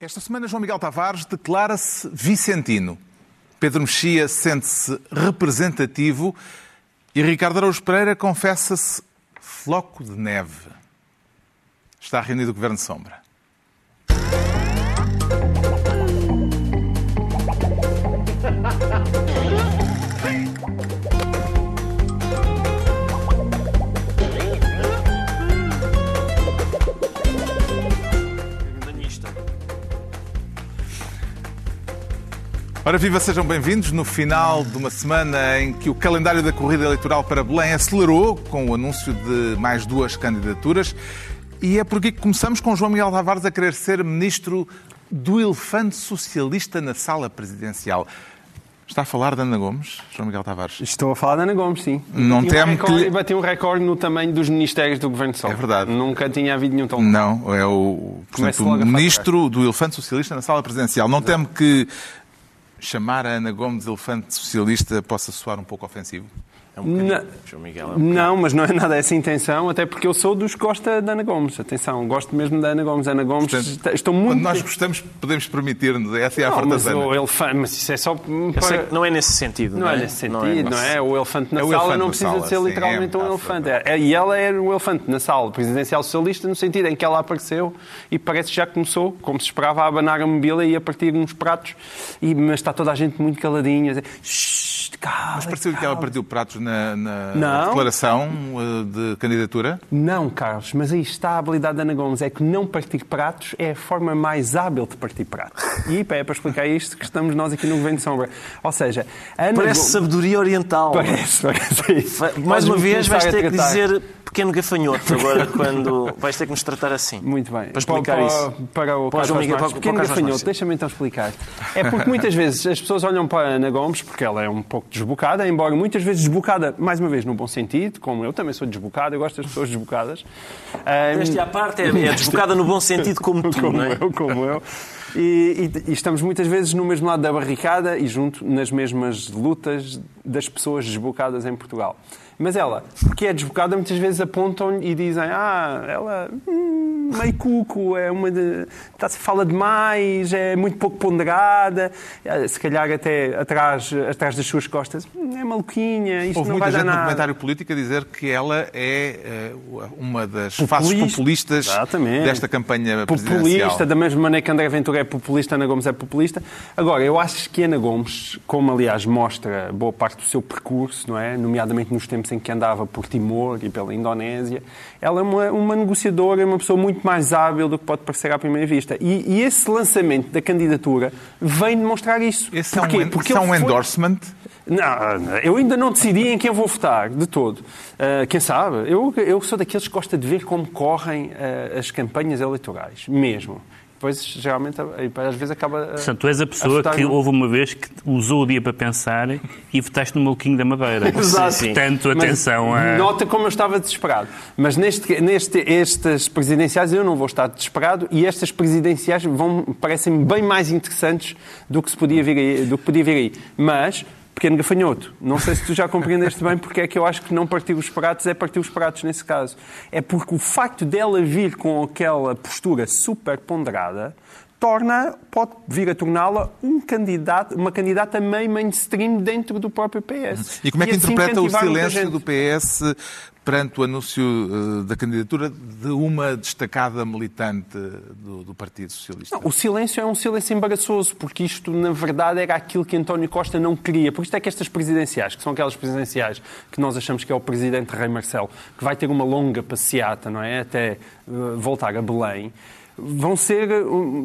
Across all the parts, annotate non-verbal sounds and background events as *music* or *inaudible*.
Esta semana, João Miguel Tavares declara-se vicentino. Pedro Mexia sente-se representativo e Ricardo Araújo Pereira confessa-se floco de neve. Está reunido o Governo de Sombra. Ora viva, sejam bem-vindos no final de uma semana em que o calendário da corrida eleitoral para Belém acelerou com o anúncio de mais duas candidaturas. E é por aqui que começamos com João Miguel Tavares a querer ser ministro do elefante socialista na sala presidencial. Está a falar de Ana Gomes, João Miguel Tavares? Estou a falar de Ana Gomes, sim. Não Bati um temo recorde- que- Bati um recorde no tamanho dos ministérios do Governo de Sol. É verdade. Nunca tinha havido nenhum tão Não, é o, portanto, o ministro do elefante socialista na sala presidencial. Não temo que chamar a Ana Gomes elefante socialista possa soar um pouco ofensivo? É um bocadinho, Não. João Miguel. É um bocadinho. Não, mas não é nada essa intenção, até porque eu sou dos que gosta da Ana Gomes. Atenção, gosto mesmo da Ana Gomes. Ana Gomes, Portanto, está- estou muito... Quando nós gostamos, podemos permitir-nos. Essa é a não, mas fartazana. o elefante, mas isso é só Eu para... sei que não é nesse sentido. Não é nesse sentido, não é? O elefante na É o sala elefante não precisa sala, de ser sim, literalmente é um uma elefante. É, e ela era o elefante na sala presidencial socialista no sentido em que ela apareceu e parece que já começou, como se esperava, a abanar a mobília e a partir uns pratos. E, mas está toda a gente muito caladinha. a dizer, "Shh, cala, Mas pareceu que ela cala." partiu pratos na, na Não. declaração uh, de candidatura. Não, Carlos, mas aí está a habilidade da Ana Gomes. É que não partir pratos é a forma mais hábil de partir pratos. E é para explicar isto que estamos nós aqui no Governo de Sombra. Ou seja, Ana Parece Gomes- sabedoria oriental. Parece, parece isso. Vai- Mais uma vez vais ter que dizer pequeno gafanhoto agora quando vais ter que nos tratar assim. Muito bem. Para explicar para, isso. Para o Para o Carlos Miguel, para Pequeno gafanhoto, deixa-me então explicar. É porque muitas vezes as pessoas olham para a Ana Gomes porque ela é um pouco desbocada, embora muitas vezes desbocada, mais uma vez, no bom sentido, como eu também sou desbocado, eu gosto das pessoas desbocadas. Ahm, Esta à parte é, é desbocada no bom sentido como *laughs* tu, como não é? eu, como eu. E, e- e estamos muitas vezes no mesmo lado da barricada e junto nas mesmas lutas das pessoas desbocadas em Portugal. Mas ela, porque é desbocada, muitas vezes apontam-lhe e dizem ah, ela hum, meio cuco, é uma de, tá, fala demais, é muito pouco ponderada, eh, se calhar até atrás, atrás das suas costas, "Hum, é maluquinha, isto Houve não muita vai dar gente no nada. comentário político a dizer que ela é uh, uma das faces Populista. populistas Exatamente. desta campanha populista, presidencial. da mesma maneira que André Ventura é populista, Ana Gomes é populista. Agora, eu acho que Ana Gomes, como aliás mostra boa parte do seu percurso, não é? nomeadamente nos tempos em que andava por Timor e pela Indonésia, ela é uma, uma negociadora, é uma pessoa muito mais hábil do que pode parecer à primeira vista. E, e esse lançamento da candidatura vem demonstrar isso. Esse é um, Porquê? Porque é um foi- endorsement. não, eu ainda não decidi em quem vou votar, de todo. Ah, quem sabe? Eu, eu sou daqueles que gosta de ver como correm ah, as campanhas eleitorais, mesmo. Depois, geralmente, às vezes acaba. Portanto, tu és a pessoa votar que no- houve uma vez que usou o dia para pensar e votaste no Maluquinho da Madeira. *laughs* Exato. Portanto, Mas atenção a... Nota como eu estava desesperado. Mas neste, neste, estas presidenciais eu não vou estar desesperado e estas presidenciais vão, parecem bem mais interessantes do que, se podia vir aí, do que podia vir aí. Mas, pequeno gafanhoto, não sei se tu já compreendeste bem porque é que eu acho que não partir os pratos é partir os pratos nesse caso. É porque o facto dela vir com aquela postura super ponderada torna, pode vir a torná-la um candidato, uma candidata meio mainstream dentro do próprio PS. E como é que assim interpreta o silêncio do PS perante o anúncio eh, da candidatura de uma destacada militante do, do Partido Socialista? Não, o silêncio é um silêncio embaraçoso, porque isto, na verdade, era aquilo que António Costa não queria. Por isto é que estas presidenciais, que são aquelas presidenciais que nós achamos que é o presidente Rei Marcelo, que vai ter uma longa passeata, não é? Até eh, voltar a Belém, vão ser,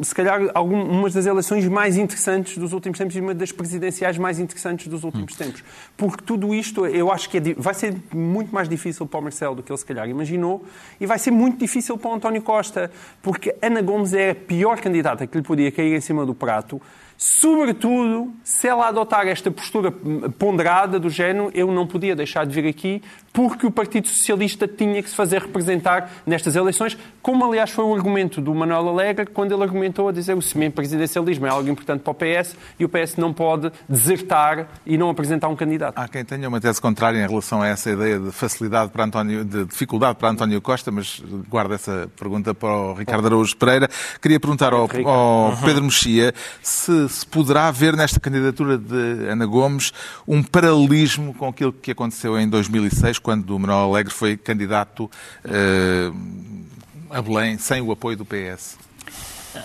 se calhar, algumas das eleições mais interessantes dos últimos tempos e uma das presidenciais mais interessantes dos últimos tempos. Porque tudo isto, eu acho que é vai ser muito mais difícil para o Marcelo do que ele se calhar imaginou e vai ser muito difícil para o António Costa, porque Ana Gomes é a pior candidata que lhe podia cair em cima do prato Sobretudo, se ela adotar esta postura ponderada do género, eu não podia deixar de vir aqui porque o Partido Socialista tinha que se fazer representar nestas eleições, como aliás foi o argumento do Manuel Alegre quando ele argumentou a dizer o semi-presidencialismo é algo importante para o PS e o PS não pode desertar e não apresentar um candidato. Há quem tenha uma tese contrária em relação a essa ideia de facilidade para António, de dificuldade para António Costa, mas guardo essa pergunta para o Ricardo Araújo Pereira. Queria perguntar ao, ao Pedro Mexia se, se poderá haver nesta candidatura de Ana Gomes um paralelismo com aquilo que aconteceu em 2006, quando o Manuel Alegre foi candidato uh, a Belém sem o apoio do PS.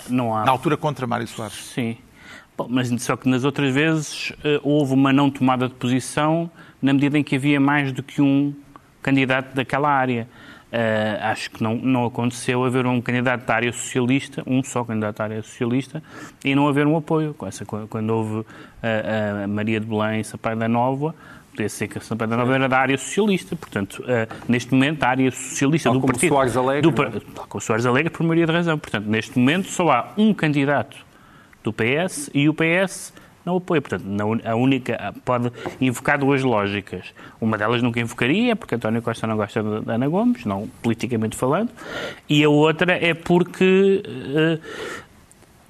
Não há. Na altura contra Mário Soares. Sim. Bom, mas só que nas outras vezes uh, houve uma não tomada de posição na medida em que havia mais do que um candidato daquela área. Uh, acho que não, não aconteceu haver um candidato da área socialista, um só candidato da área socialista, e não haver um apoio. Quando houve a, a Maria de Belém Sampaio da Nova, Sampaio da Nova era da área socialista. Portanto, uh, neste momento, a área socialista Tal do partido... Soares Alegre. Do, tal como Soares Alegre, por maioria de razão. Portanto, neste momento, só há um candidato do PS e o PS não apoia. Portanto, a única pode invocar duas lógicas. Uma delas nunca invocaria, porque António Costa não gosta de Ana Gomes, não politicamente falando, e a outra é porque uh,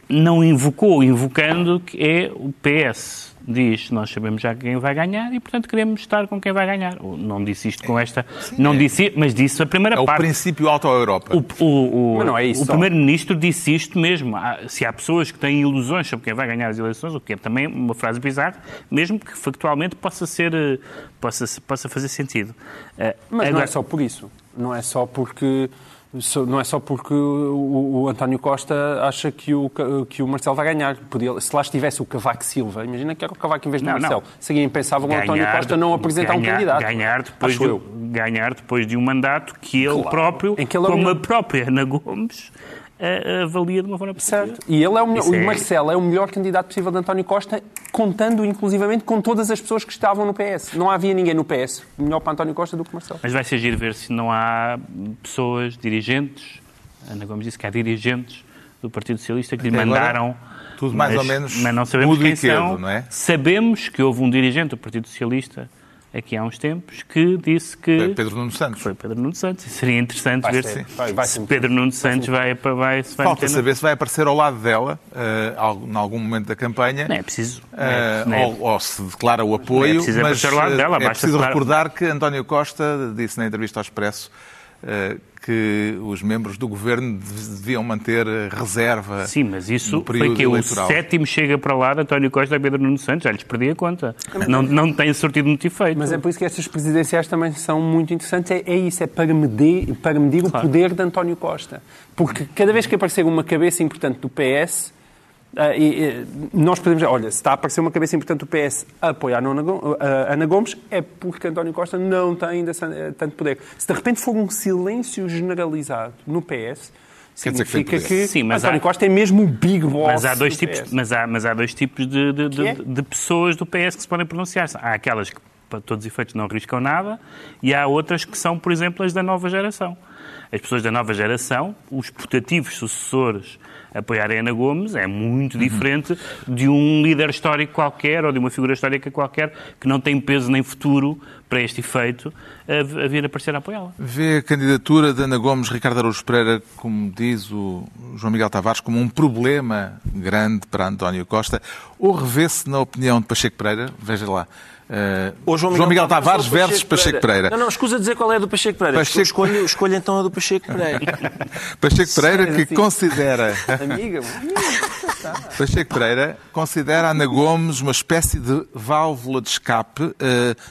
não invocou, invocando que é o PS diz nós sabemos já quem vai ganhar e, portanto, queremos estar com quem vai ganhar. Não disse isto com esta... Sim, não é. disse, mas disse a primeira é parte. É o princípio auto-Europa. O, o, o, é o Primeiro-Ministro disse isto mesmo. Se há pessoas que têm ilusões sobre quem vai ganhar as eleições, o que é também uma frase bizarra, mesmo que factualmente possa ser... Eh, possa, possa fazer sentido. Eh, mas Agora... não é só por isso. Não é só porque não é só porque o, o, António Costa acha que o, que o Marcelo vai ganhar. Podia, se lá estivesse o Cavaco Silva, imagina que era o Cavaco em vez do não, Marcelo. Não. Seria impensável o António Costa não apresentar ganhar, um candidato. Ganhar depois, de, ganhar depois de um mandato que ele claro. próprio, que ele como a própria Ana Gomes, avalia de uma forma positiva. Certo. E ele é o, melhor, o é... Marcelo é o melhor candidato possível de António Costa, contando inclusivamente com todas as pessoas que estavam no PS. Não havia ninguém no PS melhor para António Costa do que Marcelo. Mas vai ser giro ver se não há pessoas, dirigentes, Ana Gomes disse que há dirigentes do Partido Socialista que lhe mandaram... Tudo mais mas, ou menos mas não sabemos quem são. Não é? Sabemos que houve um dirigente do Partido Socialista aqui há uns tempos, que disse que... Foi Pedro Nuno Santos. Foi Pedro Nuno Santos. E seria interessante vai ver ser, se, vai, vai se Pedro Nuno Santos vai, vai, vai, se vai Falta saber se vai aparecer ao lado dela, uh, em algum momento da campanha. Não é preciso. Uh, é, ou, ou, se declara o apoio. Não é preciso mas, ao lado dela. É preciso declarar... recordar que António Costa disse na entrevista ao Expresso uh, que os membros do governo deviam manter reserva. Sim, mas isso foi que eleitoral. o sétimo chega para lá António Costa e Pedro Nuno Santos, já lhes perdi a conta. Não, não tem sortido muito efeito. Mas é por isso que estas presidenciais também são muito interessantes. É, é isso, é para medir, para medir claro. o poder de António Costa. Porque cada vez que aparecer uma cabeça importante do PS, e, e, nós podemos dizer, olha, se está a aparecer uma cabeça importante do PS a apoiar a Ana Gomes, é porque António Costa não tem ainda eh, tanto poder. Se de repente for um silêncio generalizado no PS, significa que, que Sim, António há, Costa é mesmo o big boss mas há dois tipos mas há, mas há dois tipos de, de, de, é? de pessoas do PS que se podem pronunciar. Há aquelas que, para todos os efeitos, não arriscam nada e há outras que são, por exemplo, as da nova geração. As pessoas da nova geração, os putativos sucessores apoiar a Ana Gomes é muito diferente de um líder histórico qualquer ou de uma figura histórica qualquer que não tem peso nem futuro para este efeito a, vir aparecer a apoiá-la. Vê a candidatura de Ana Gomes, Ricardo Araújo Pereira, como diz o João Miguel Tavares, como um problema grande para António Costa, ou revê-se na opinião de Pacheco Pereira, veja lá, Uh, João Miguel, João Miguel Tavares versus Pacheco Pereira. Pereira. Não, não, escusa dizer qual é a do Pacheco Pereira. Pacheco... Escolho, escolho então a do Pacheco *laughs* Pereira. Pacheco Pereira que assim. considera... *laughs* Amiga, Pacheco Pereira considera Ana Gomes uma espécie de válvula de escape. Uh,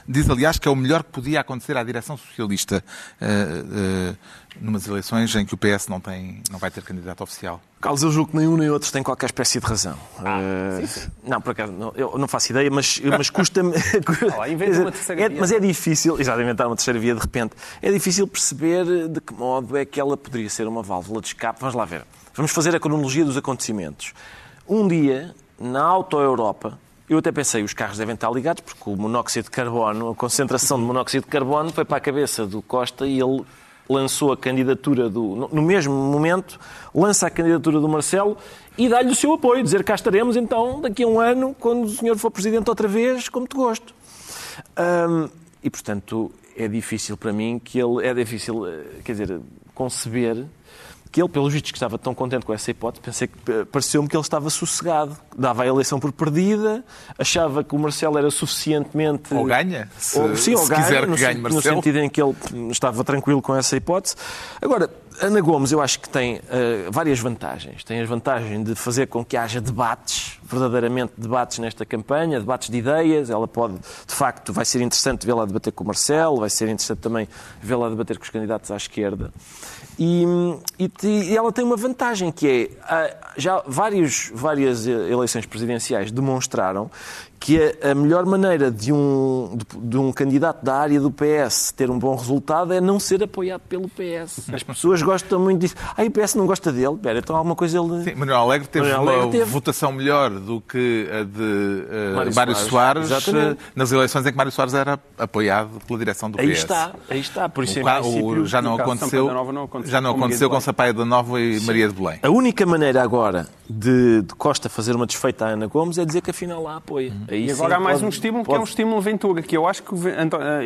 diz, aliás, que é o melhor que podia acontecer à direção socialista. Uh, numas eleições em que o PS não, tem, não vai ter candidato oficial? Carlos, eu julgo que nenhum nem outro tem qualquer espécie de razão. Ah, uh, sim, sim. Não, por acaso, não, eu não faço ideia, mas, mas custa-me. *laughs* *laughs* é, mas é difícil, exato, inventar uma terceira via de repente. É difícil perceber de que modo é que ela poderia ser uma válvula de escape. Vamos lá ver. Vamos fazer a cronologia dos acontecimentos. Um dia, na Auto-Europa, eu até pensei, os carros devem estar ligados, porque o monóxido de carbono, a concentração de monóxido de carbono foi para a cabeça do Costa e ele lançou a candidatura do. No mesmo momento, lança a candidatura do Marcelo e dá-lhe o seu apoio, dizer cá estaremos então daqui a um ano, quando o senhor for presidente outra vez, como te gosto. E, portanto, é difícil para mim que ele. É difícil, eh, quer dizer, conceber que ele, pelos vistos, que estava tão contente com essa hipótese, pensei que eh, pareceu-me que ele estava sossegado. Dava a eleição por perdida, achava que o Marcelo era suficientemente. Ou ganha, se, ou, sim, se ou ganha, quiser que no, ganhe Marcelo. No sentido em que ele estava tranquilo com essa hipótese. Agora, Ana Gomes, eu acho que tem uh, várias vantagens. Tem as vantagens de fazer com que haja debates, verdadeiramente debates nesta campanha, debates de ideias. Ela pode, de facto, vai ser interessante vê-la debater com o Marcelo, vai ser interessante também vê-la debater com os candidatos à esquerda. E, e, e, ela tem uma vantagem que é, ah, já vários, várias eleições presidenciais demonstraram que a, a melhor maneira de um, de, de, um candidato da área do PS ter um bom resultado é não ser apoiado pelo PS. As pessoas gostam muito disso. Ah, o PS não gosta dele. Pera, então alguma coisa ele... Sim, Manuel Alegre teve Manuel Alegre uma teve... votação melhor do que a de uh, Mário, Mário Soares, Soares eh, nas eleições em que Mário Soares era apoiado pela direção do aí PS. Está, aí está. Por isso, o, o, já não aconteceu, não aconteceu, já não aconteceu com Sampaio da Nova e Sim. Maria de Belém. A única maneira agora de, de, Costa fazer uma desfeita à Ana Gomes é dizer que afinal lá apoia. Uhum. E agora há mais pode, um estímulo pode... que é um estímulo Ventura, que eu acho que,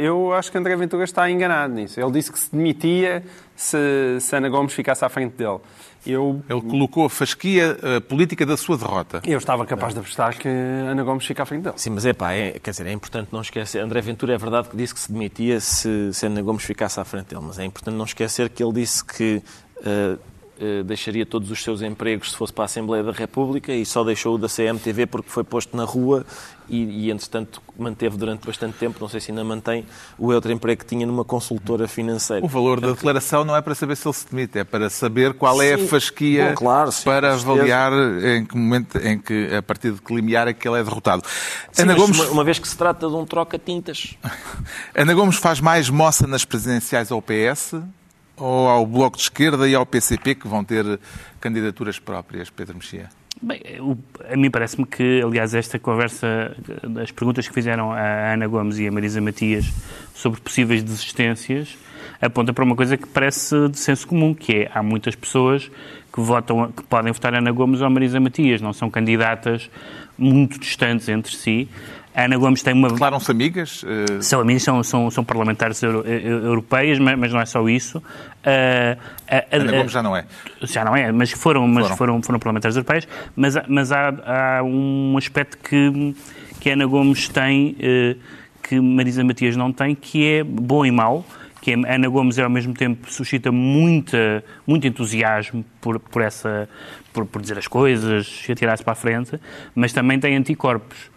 eu acho que André Ventura está enganado nisso. Ele disse que se demitia se, se Ana Gomes ficasse à frente dele. Eu... Ele colocou a fasquia a política da sua derrota. Eu estava capaz de apostar que Ana Gomes fica à frente dele. Sim, mas é pá, é, quer dizer, é importante não esquecer. André Ventura é verdade que disse que se demitia se, se Ana Gomes ficasse à frente dele, mas é importante não esquecer que ele disse que uh, eh, deixaria todos os seus empregos se fosse para a Assembleia da República e só deixou o da CMTV porque foi posto na rua e, e, entretanto, manteve durante bastante tempo, não sei se ainda mantém, o outro emprego que tinha numa consultora financeira. O valor da declaração não é para saber se ele se demite, é para saber qual sim. é a fasquia Bom, claro, sim, para avaliar em que momento, em que, a partir de que limiar é que ele é derrotado. Sim, Ana Gomes... Uma, uma, vez que se trata de um troca-tintas. *laughs* Ana Gomes faz mais moça nas presidenciais ao PS ou ao Bloco de Esquerda e ao PCP, que vão ter candidaturas próprias, Pedro Mexia? Bem, a mim parece-me que, aliás, esta conversa, as perguntas que fizeram a Ana Gomes e a Marisa Matias sobre possíveis desistências, aponta para uma coisa que parece de senso comum, que é, há muitas pessoas que votam, que podem votar Ana Gomes ou Marisa Matias, não são candidatas muito distantes entre si, a Ana Gomes tem uma. Declaram-se amigas? Uh... São amigas, são, são, são parlamentares euro, eh, europeias, mas, mas, não é só isso. Uh, a, Ana Gomes já não é. Já não é, mas foram, mas foram. foram, foram parlamentares europeias. Mas, mas há, há um aspecto que, que a Ana Gomes tem, uh, que Marisa Matias não tem, que é bom e mau que a Ana Gomes ao mesmo tempo suscita muita, muito entusiasmo por, por, essa, por, por dizer as coisas e atirar-se para a frente, mas também tem anticorpos.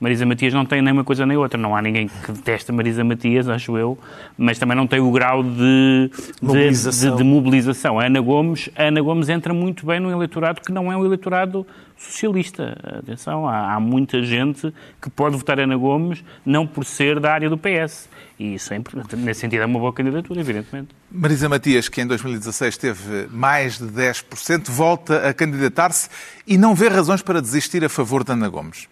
Marisa Matias não tem nem uma coisa nem outra. Não há ninguém que detesta Marisa Matias, acho eu, mas também não tem o grau de mobilização. De, de mobilização. A Ana Gomes, a Ana Gomes entra muito bem num eleitorado que não é um eleitorado socialista. Atenção, há, há, muita gente que pode votar Ana Gomes não por ser da área do PS. E isso, é, nesse sentido, é uma boa candidatura, evidentemente. Marisa Matias, que em 2016 teve mais de 10%, volta a candidatar-se e não vê razões para desistir a favor de Ana Gomes.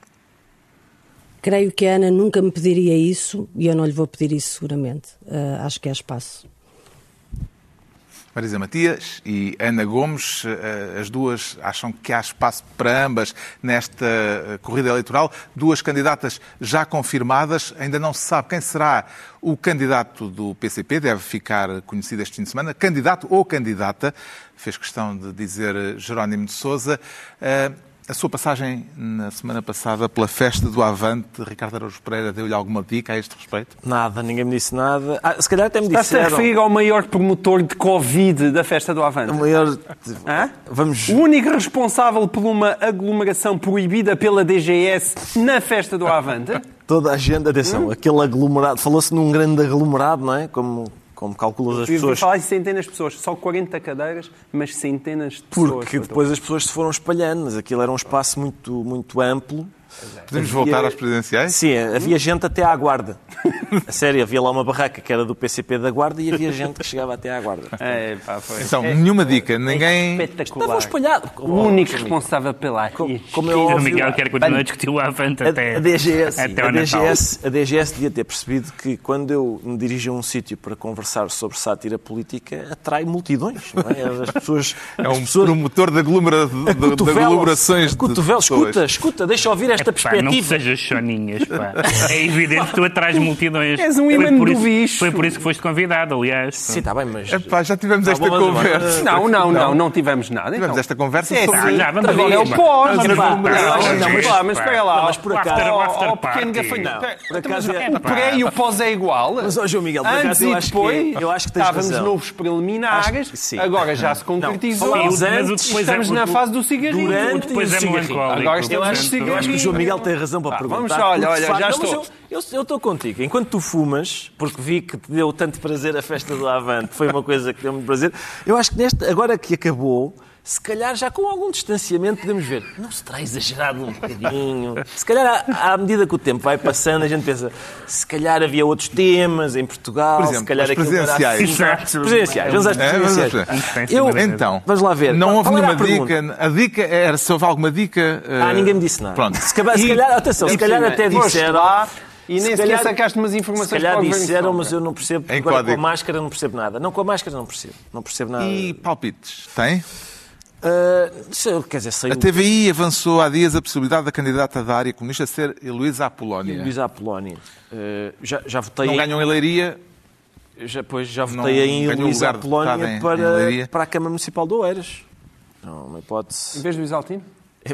Creio que a Ana nunca me pediria isso e eu não lhe vou pedir isso seguramente. Uh, acho que há espaço. Marisa Matias e Ana Gomes, uh, as duas acham que há espaço para ambas nesta uh, corrida eleitoral. Duas candidatas já confirmadas, ainda não se sabe quem será o candidato do PCP, deve ficar conhecido este fim de semana. Candidato ou candidata, fez questão de dizer Jerónimo de Souza. A sua passagem na semana passada pela festa do Avante, Ricardo Araújo Pereira, deu-lhe alguma dica a este respeito? Nada, ninguém me disse nada. Ah, se calhar até me disseram... Está-se a referir ao maior promotor de Covid da festa do Avante? O maior... Hã? Vamos... O único responsável por uma aglomeração proibida pela DGS na festa do Avante? Toda a agenda, atenção, hum? aquele aglomerado, falou-se num grande aglomerado, não é? Como como calculas as pessoas. falar em centenas de pessoas, só 40 cadeiras, mas centenas de pessoas. Porque depois as pessoas se foram espalhando, mas aquilo era um espaço muito, muito amplo Podemos voltar às presidenciais? Sim, havia gente até à guarda. A sério, havia lá uma barraca que era do PCP da guarda e havia gente que chegava até à guarda. *laughs* É, pá, foi. Então, nenhuma dica. Ninguém. Espetacular. Estavam espalhados. O único responsável pela Como, como é O óbvio, Miguel quer continuar a discutir o Avante até, a, DGS, até a. DGS, a DGS devia ter percebido que quando eu me dirijo a um sítio para conversar sobre sátira política, atrai multidões. Não é? As pessoas. *laughs* É as um pessoas promotor de, aglomera... de, de aglomerações cotovelo. Escuta, escuta, deixa eu ouvir esta Pá, não perspectiva. sejas choninhas, pá. *laughs* É evidente que tu atrás multidões. És um Foi imã por do isso- bicho. Foi por isso que foste convidado, aliás. Sim, está bem, mas. Epá, já tivemos Tá esta bom, mas agora- conversa. Não, não, não, não tivemos nada. Tivemos então. esta conversa É, sobre. sim. já, vamos Agora ver, é o pós, Não, mas espera lá, mas espera lá. Mas por O acaso- o ó, pequeno party. gafanhoto. Não, por acaso é- Mas Peraí, o pós é igual? Mas, ó, João Miguel, Antes e depois, eu acho que tens estávamos novos preliminares, agora já se concretizou. O é- Estamos o- na o- fase do cigarrinho. durante Depois e o é cigarrinho. Agora estamos Eu no acho, eu cigarrinho. acho que o João Miguel tem razão para Pá, perguntar. vamos lá, olha, olha, já estou. Eu, estou contigo. Enquanto tu fumas, porque vi que te deu tanto prazer a festa do Avante, foi uma coisa que deu muito prazer, eu acho que neste, agora que acabou, se calhar já com algum distanciamento podemos ver, não se terá exagerado um bocadinho. Se calhar, à, à medida que o tempo vai passando, a gente pensa, se calhar havia outros temas em Portugal, Por exemplo, se calhar aquilo era assim. Exato. Presidenciais, vamos às É, presidenciais. presidenciais. Eu, Então, vamos lá ver. Não houve nenhuma dica. A dica era se houve alguma dica. eh, Ah, ninguém me disse nada. Pronto. Se calhar, se E- calhar atenção, se calhar até disseram. lá e nem se sequer calhar- sacaste umas Se informações calhar para o Governo disseram, mas eu não percebo. Em Agora com a código. máscara não percebo nada. Não, com a máscara não percebo. Não percebo nada. E palpites? Tem? Sei- quer dizer, sei A TVI avançou há dias a possibilidade da candidata da área comunista ser Heloísa Apolónia. Luís Apolónia. Ah, já, já votei Não em- ganham em Leiria. já, pois, já não votei em de Apolónia em- em para, para a Câmara Municipal de Oeiras. Não, uma Em hipótese. vez do Isaltino?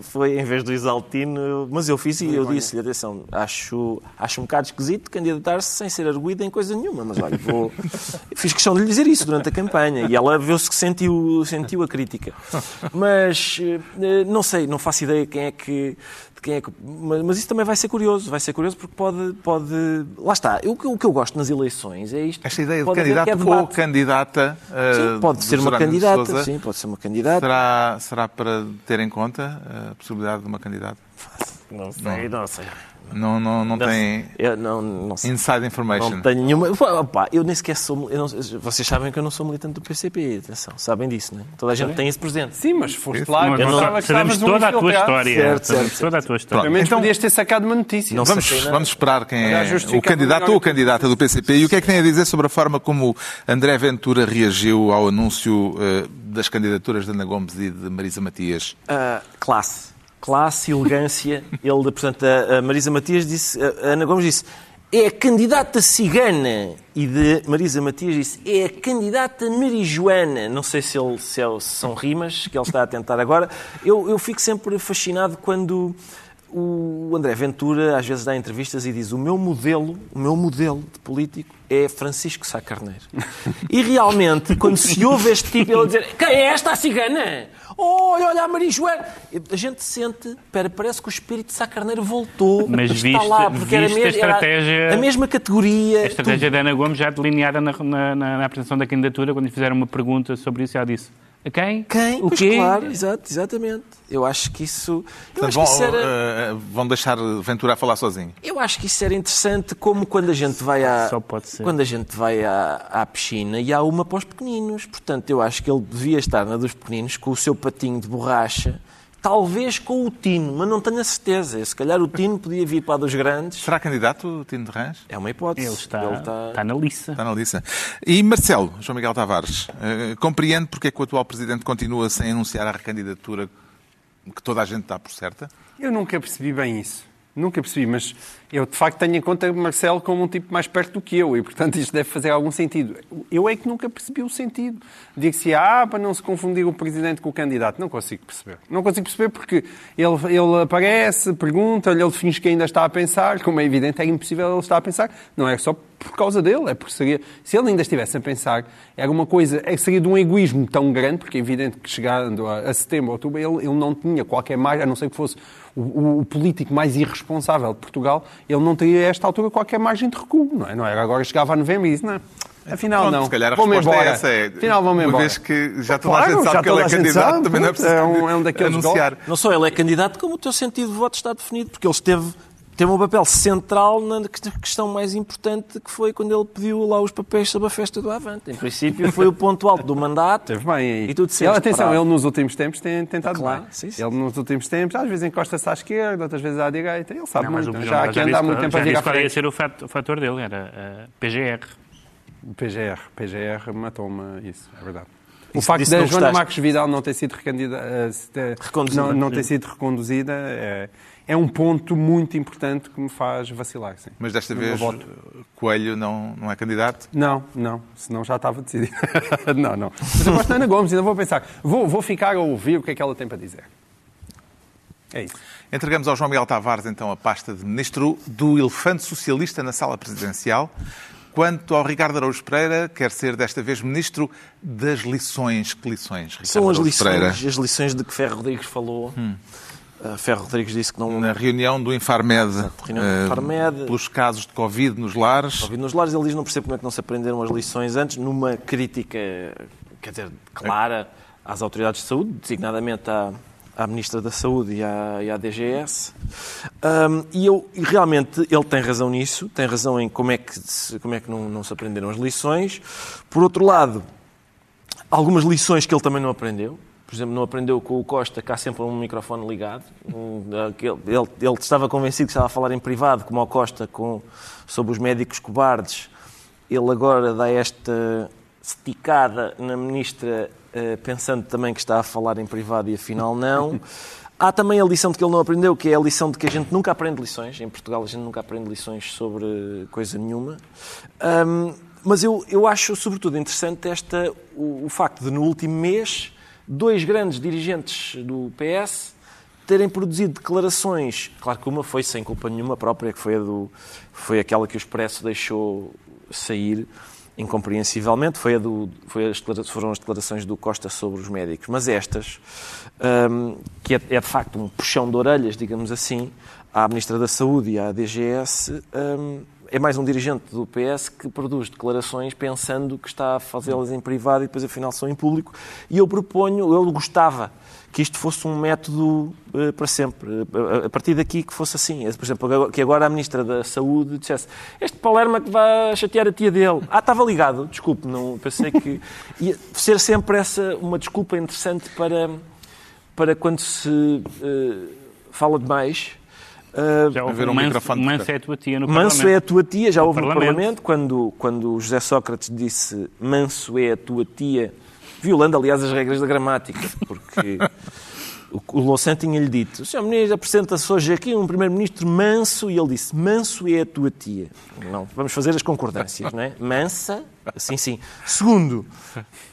*laughs* Foi em vez do Isaltino, mas eu fiz e eu disse-lhe, atenção, acho, acho um bocado esquisito candidatar-se sem ser arguída em coisa nenhuma, mas olha, vou... *laughs* Fiz questão de lhe dizer isso durante a campanha e ela viu-se que sentiu, sentiu a crítica. Mas eh, não sei, não faço ideia quem é que... Quem é que mas, mas isso também vai ser curioso, vai ser curioso porque pode... pode lá está, Eu- o que, eu gosto nas eleições é isto. Esta ideia de Pode candidato é ou candidata. eh, Sim, pode do ser uma candidata, sim, pode ser uma candidata. Será, será para ter em conta a possibilidade de uma candidata? Não sei, não sei. Não, não, não tem Eu não, não sei. inside information. Não tenho nenhuma. Opa, eu nem sequer sou. eu não- vocês sabem que eu não sou militante do PCP, atenção, sabem disso, não é? Toda a gente tem isso presente. Sim, mas foste Isso lá não é pensava que Sabemos um toda a tua história. Certo, Sabemos certo, toda a tua história. Pelo menos Então- podias ter sacado uma notícia. Não Vamos, sei nada. vamos esperar quem é o candidato ou candidata do PCP e o que é que tem a dizer sobre a forma como André Ventura reagiu ao anúncio eh, das candidaturas de Ana Gomes e de Marisa Matias. Ah, classe. Classe, elegância. Ele, portanto, a, Marisa Matias disse, a Ana Gomes disse, é a candidata cigana. E de Marisa Matias disse, é a candidata marijuana. Não sei se, ele, se, é- se são rimas que ele está a tentar agora. Eu, eu fico sempre fascinado quando o André Ventura às vezes dá entrevistas e diz o meu modelo, o meu modelo de político é Francisco Sá Carneiro. E realmente, *laughs* quando se ouve este tipo, ele dizer quem é esta a cigana? Olha, olha a marijuana. A gente sente, espera, parece que o espírito de Sá Carneiro voltou. Mas está viste- lá, porque era, a mesmo- era estratégia- a mesma categoria. A estratégia da Ana Gomes já delineada na, na, na- apresentação da candidatura, quando lhe fizeram uma pergunta sobre isso, ela disse: A quem? Quem? O Pois quê? claro, exato, exatamente. Eu acho que isso. Eu Portanto, acho que isso vão, era. eh, vão deixar Ventura a falar sozinho. Eu acho que isso era interessante, como quando a gente vai à, Só pode ser. quando a gente vai à, à piscina e há uma para os pequeninos. Portanto, eu acho que ele devia estar na dos pequeninos com o seu patinho de borracha, talvez com o Tino, mas não tenho a certeza. Se calhar o Tino podia vir para a dos grandes. Será candidato o Tino de Rãs? É uma hipótese. Ele está, Ele está- está na lista. Está na lista. E Marcelo, João Miguel Tavares, eh, compreende porque é que o atual Presidente continua sem anunciar a recandidatura que toda a gente dá por certa? Eu nunca percebi bem isso. Nunca percebi, mas eu de facto tenho em conta Marcelo como um tipo mais perto do que eu e, portanto, isto deve fazer algum sentido. Eu é que nunca percebi o sentido. Digo-se, ah, para não se confundir o presidente com o candidato. Não consigo perceber. Não consigo perceber porque ele, ele aparece, pergunta-lhe, ele finge que ainda está a pensar, como é evidente, é impossível ele estar a pensar. Não é só por causa dele. É porque seria, se ele ainda estivesse a pensar, era uma coisa, é, seria de um egoísmo tão grande, porque é evidente que chegando a, a setembro, outubro, ele, ele não tinha qualquer margem, a não ser que fosse o, o, o, político mais irresponsável de Portugal, ele não teria a esta altura qualquer margem de recuo, não é? Não era agora chegava a novembro e disse, não. Afinal, Pronto, não. Se calhar a vamos resposta embora. é essa. É, Afinal, vamos embora. Uma vez que já toda Claro, a gente já sabe que ele é candidato, sabe, também não é preciso é um- é um daqueles anunciar. Não só ele é candidato, como o teu sentido de voto está definido, porque ele esteve, teve um papel central na questão mais importante, que foi quando ele pediu lá os papéis sobre a festa do Avante. Em princípio, foi o ponto alto do mandato. Teve bem aí. E tu disseste, ele, atenção, ele nos últimos tempos tem tentado Claro, bem. sim, sim. Ele nos últimos tempos, às vezes encosta-se à esquerda, outras vezes à direita. Ele sabe Não, mas o muito. Já aqui anda há muito tempo já a disse qual ia ser o fato- o fator dele, era a PGR. O PGR, PGR matou-me isso, é verdade. O Isso- facto da não Joana gostaste? Marques Vidal não ter sido recandida- Reconduzida, não, não ter sido reconduzida é, é um ponto muito importante que me faz vacilar. Sim. Mas desta No vez voto. Coelho não, não é candidato? Não, não, senão já estava decidido. *laughs* não, não. Mas eu gosto da Ana Gomes, ainda vou pensar. Vou, vou ficar a ouvir o que é que ela tem para dizer. É isso. Entregamos ao João Miguel Tavares, então, a pasta de ministro do elefante socialista na sala presidencial. Quanto ao Ricardo Araújo Pereira, quer ser desta vez ministro das lições. Que lições, Ricardo São as Araújo Pereira? lições, as lições de que Ferro Rodrigues falou. Uh, Ferro Rodrigues disse que não... Na reunião do Infarmed, reunião do eh, Infarmed. pelos casos de Covid nos lares. Ouvido nos lares, ele diz não percebe como é que não se aprenderam as lições antes, numa crítica, quer dizer, clara às autoridades de saúde, designadamente à, à Ministra da Saúde e à, e à DGS. Ahm, e, eu, e realmente ele tem razão nisso, tem razão em como é que, se, como é que não, não se aprenderam as lições. Por outro lado, algumas lições que ele também não aprendeu. Por exemplo, não aprendeu com o Costa que há sempre um microfone ligado. Um, ele, ele estava convencido que estava a falar em privado, como ao Costa, com, sobre os médicos cobardes. Ele agora dá esta esticada na ministra, eh, pensando também que está a falar em privado e afinal não. Há também a lição de que ele não aprendeu, que é a lição de que a gente nunca aprende lições. Em Portugal a gente nunca aprende lições sobre coisa nenhuma. Ahm, mas eu, eu acho, sobretudo, interessante esta, o, o facto de, no último mês, dois grandes dirigentes do PS terem produzido declarações. Claro que uma foi sem culpa nenhuma própria, que foi, do, foi aquela que o Expresso deixou sair incompreensivelmente, foi a do, foi as, foram as declarações do Costa sobre os médicos. Mas estas, hum, que é, é de facto um puxão de orelhas, digamos assim, à Ministra da Saúde e à DGS, hum, é mais um dirigente do PS que produz declarações pensando que está a fazê-las em privado e depois afinal são em público. E eu proponho, eu gostava que isto fosse um método eh, para sempre. Eh, a partir daqui que fosse assim. Eh, Por exemplo, que agora a Ministra da Saúde dissesse este Palerma que vai chatear a tia dele. Ah, estava ligado, desculpe, não pensei que... Ia ser sempre essa uma desculpa interessante para, para quando se eh, fala demais. Eh, Já houve um manso, microfone manso é a tua tia no Manso é a Parlamento. tua tia, já houve no Parlamento. Parlamento, quando, quando o José Sócrates disse Manso é a tua tia, violando, aliás, as regras da gramática, porque *laughs* o, Louçã tinha-lhe dito, Sr. Ministro apresenta-se hoje aqui um Primeiro-Ministro manso, e ele disse, Manso é a tua tia. Não, vamos fazer as concordâncias, não é? *laughs* Mansa, sim, sim. Segundo,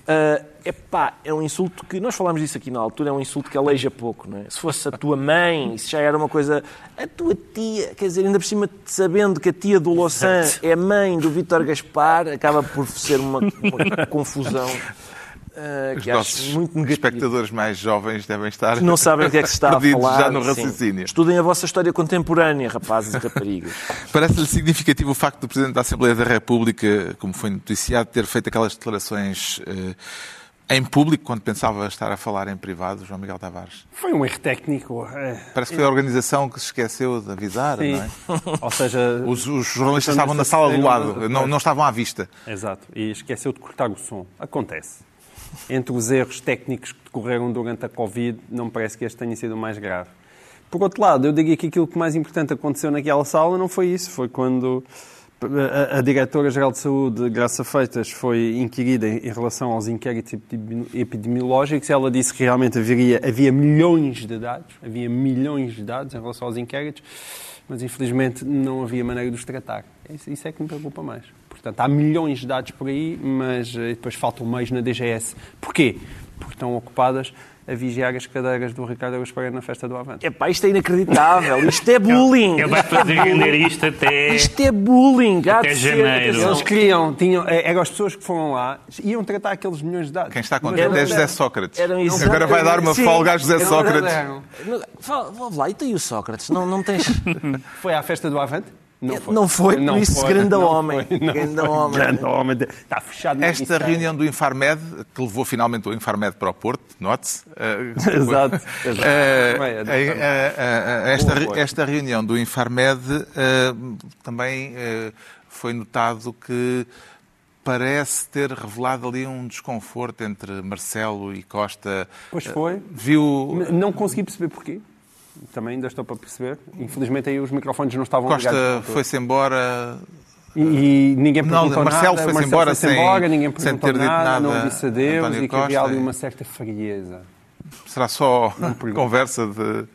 ah, epá, é um insulto que, nós falámos disso aqui na altura, é um insulto que aleija pouco, não é? Se fosse a tua mãe, isso já era uma coisa, a tua tia, quer dizer, ainda por cima sabendo que a tia do Louçã é mãe do Vítor Gaspar, acaba por ser uma, uma confusão *laughs* ah, Os que acho muito negativa. espectadores mais jovens devem estar Que não sabem o que é que se está a *laughs* falar. já no sim. raciocínio. Estudem a vossa história contemporânea, rapazes e raparigas. *laughs* Parece-lhe significativo o facto do Presidente da Assembleia da República, como foi noticiado, ter feito aquelas declarações eh, em público quando pensava estar a falar em privado, João Miguel Tavares? Foi um erro técnico. é, Parece que foi a organização que se esqueceu de avisar, Sim. não é? *laughs* Ou seja, Os, os jornalistas estavam na sala do lado, não, não estavam à vista. Exato. E esqueceu de cortar o som. Acontece. Entre os erros técnicos que decorreram durante a Covid, não me parece que este tenha sido o mais grave. Por outro lado, eu diria que aquilo que mais importante aconteceu naquela sala não foi isso. Foi quando a, a Diretora-Geral de Saúde, Graça Feitas, foi inquirida em, em relação aos inquéritos epidemi- epidemiológicos. Ela disse que realmente haveria, havia milhões de dados, havia milhões de dados em relação aos inquéritos, mas infelizmente não havia maneira de os tratar. Isso, isso é que me preocupa mais. Portanto, há milhões de dados por aí, mas eh, depois faltam meios na DGS. Porquê? Porque estão ocupadas a vigiar as cadeiras do Ricardo Augusto Pereira na festa do Avante. Epá, isto é inacreditável. Isto é *laughs* bullying. Ele vai fazer render isto até... Isto é bullying. Até janeiro. Eles queriam, tinham, é, eram as pessoas que foram lá, iam tratar aqueles milhões de dados. Quem está contente é José Sócrates. Eram Agora vai dar uma Sim. folga a José Sócrates. Fala fala lá, e e o Sócrates? Não, não tens... Foi à festa do Avante? Não foi, por isso, grande homem. foi, não Grande foi. homem. Grande homem. Está fechado Esta reunião do Infarmed, que levou finalmente o Infarmed para o Porto, note-se. eh, *laughs* Exato, exato. eh, eh, eh, eh, esta, esta reunião do Infarmed eh, também eh, foi notado que parece ter revelado ali um desconforto entre Marcelo e Costa. Pois foi. Viu Não consegui perceber porquê. Também ainda estou para perceber. Infelizmente aí os microfones não estavam ligados. Costa foi-se embora E, e ninguém Não, perguntou Marcelo nada. foi-se embora foi-se sem- embora, ninguém sem perguntou ter dito nada, nada não disse adeus António e que havia Costa ali uma certa frieza. Será só *laughs* conversa de.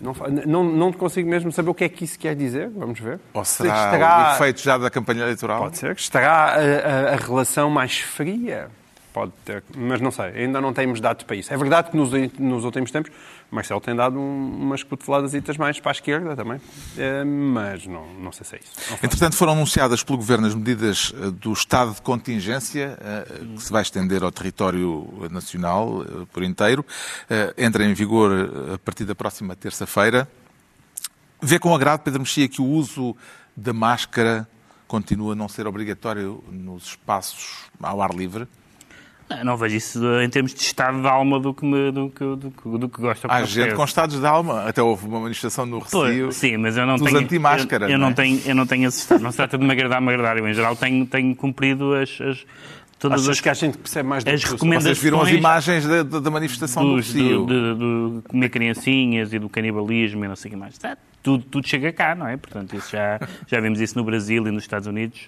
Não, não, não consigo mesmo saber o que é que isso quer dizer. Vamos ver. Ou Se será estará- o efeito já da campanha eleitoral? Pode ser que estará a, a- a relação mais fria. Pode ter, mas não sei, ainda não temos dados para isso. É verdade que nos, nos últimos tempos Marcelo tem dado um- umas cotoveladas mais para a esquerda também, Eh, mas não, não sei se é isso. Entretanto, foram anunciadas pelo Governo as medidas eh, do estado de contingência, eh, que se vai estender ao território nacional por inteiro. Entra em vigor a partir da próxima terça-feira. Vê com agrado, Pedro Mexia, que o uso da máscara continua a não ser obrigatório nos espaços ao ar livre. Não, não vejo isso em termos de estado de alma do que, me, do que, do que, do que gosto. Há gente com estados de alma. Até houve uma manifestação no Recio. Pois, sim, mas eu não dos tenho. anti-máscara, Eu, eu não não é? tenho, eu não tenho esse estado. Não se trata de me agradar, me agradar. Eu, em geral, tenho, tenho cumprido as, as, todas Achas as, que a gente percebe mais do as que recomendações. Vocês viram as imagens da, da- da manifestação do dos, Recio. do, de, do comer criancinhas e do canibalismo e não sei o que mais. Tá, tudo, tudo chega cá, não é? Portanto, isso já, já vimos isso no Brasil e nos Estados Unidos.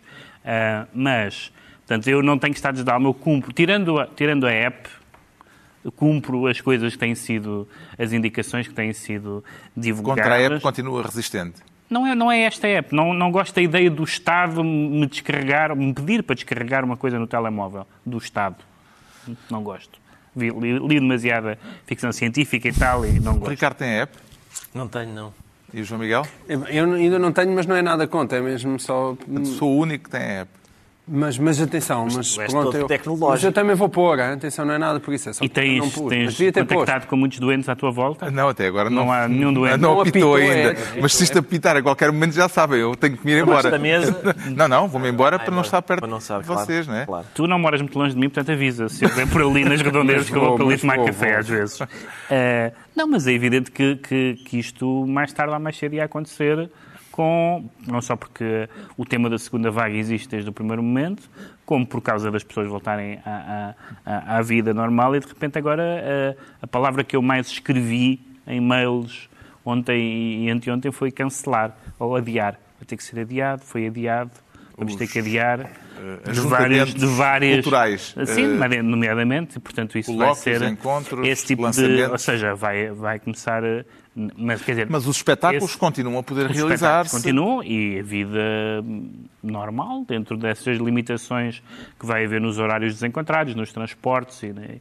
Ah, mas, portanto, eu não tenho estados de alma, eu cumpro, tirando a, tirando a app, cumpro as coisas que têm sido, as indicações que têm sido divulgadas. Contra a app continua resistente. Não é, não é esta app. Não, não gosto da ideia do Estado me descarregar, me pedir para descarregar uma coisa no telemóvel. Do Estado. Não gosto. Vi- Li, li demasiada ficção científica e tal e não O gosto. Ricardo tem app. Não tenho, não. E o João Miguel? Eu eu ainda não tenho, mas não é nada contra, é mesmo só. Sou o único que tem app. Mas, mas atenção, mas, és pronto, eu, mas eu também vou pôr, hein? atenção, não é nada por isso, é só E eu não tens, mas tens ter posto. contactado com muitos doentes à tua volta? Não, até agora não, Não há nenhum doente. Não, Não apitou, apitou, ainda. é. Mas se isto apitar a qualquer momento já sabem, eu tenho que me ir embora. da mesa. *laughs* Não, não, vou-me embora para não estar perto não estar, de claro, vocês, não é? claro. Tu não moras muito longe de mim, portanto avisa. Se eu ver por ali nas *laughs* redondezas que eu vou para ali mas tomar café às vezes. Eh, não, mas é evidente que, que, que isto mais tarde ou mais cedo ia acontecer com, não só porque o tema da segunda vaga existe desde o primeiro momento, como por causa das pessoas voltarem à, à, à- vida normal e de repente agora eh, a palavra que eu mais escrevi em mails ontem e anteontem foi cancelar ou adiar. Vai ter que ser adiado, foi adiado, vamos ter que adiar de ajuntamentos várias, de várias culturais. Sim, Eh, nomeadamente, e, portanto isso vai ser encontros, esse tipo de, ou seja, vai vai começar, a- mas quer dizer, Mas os espetáculos esse- continuam a poder realizar-se. continuam e a vida normal, dentro dessas limitações que vai haver nos horários desencontrados, nos transportes, e, né,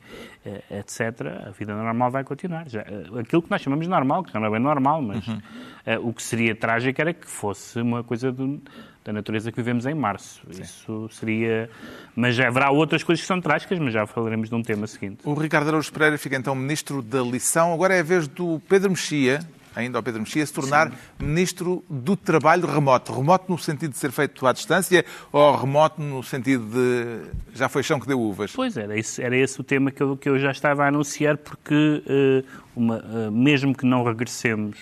etc., a vida normal vai continuar. Já, eh, aquilo que nós chamamos de normal, que não é bem normal, mas Uhum. eh, o que seria trágico era que fosse uma coisa do- da natureza que vivemos em março. Isso seria... Mas já haverá outras coisas que são trágicas, mas já falaremos de um tema seguinte. O Ricardo Araújo Pereira fica então ministro da lição. Agora é a vez do Pedro Mexia, ainda ao Pedro Mexia, se tornar ministro do trabalho remoto. Remoto no sentido de ser feito à distância ou remoto no sentido de já foi chão que deu uvas? Pois era, isso, era esse o tema que eu, que eu já estava a anunciar, porque eh, uma, eh, mesmo que não regressemos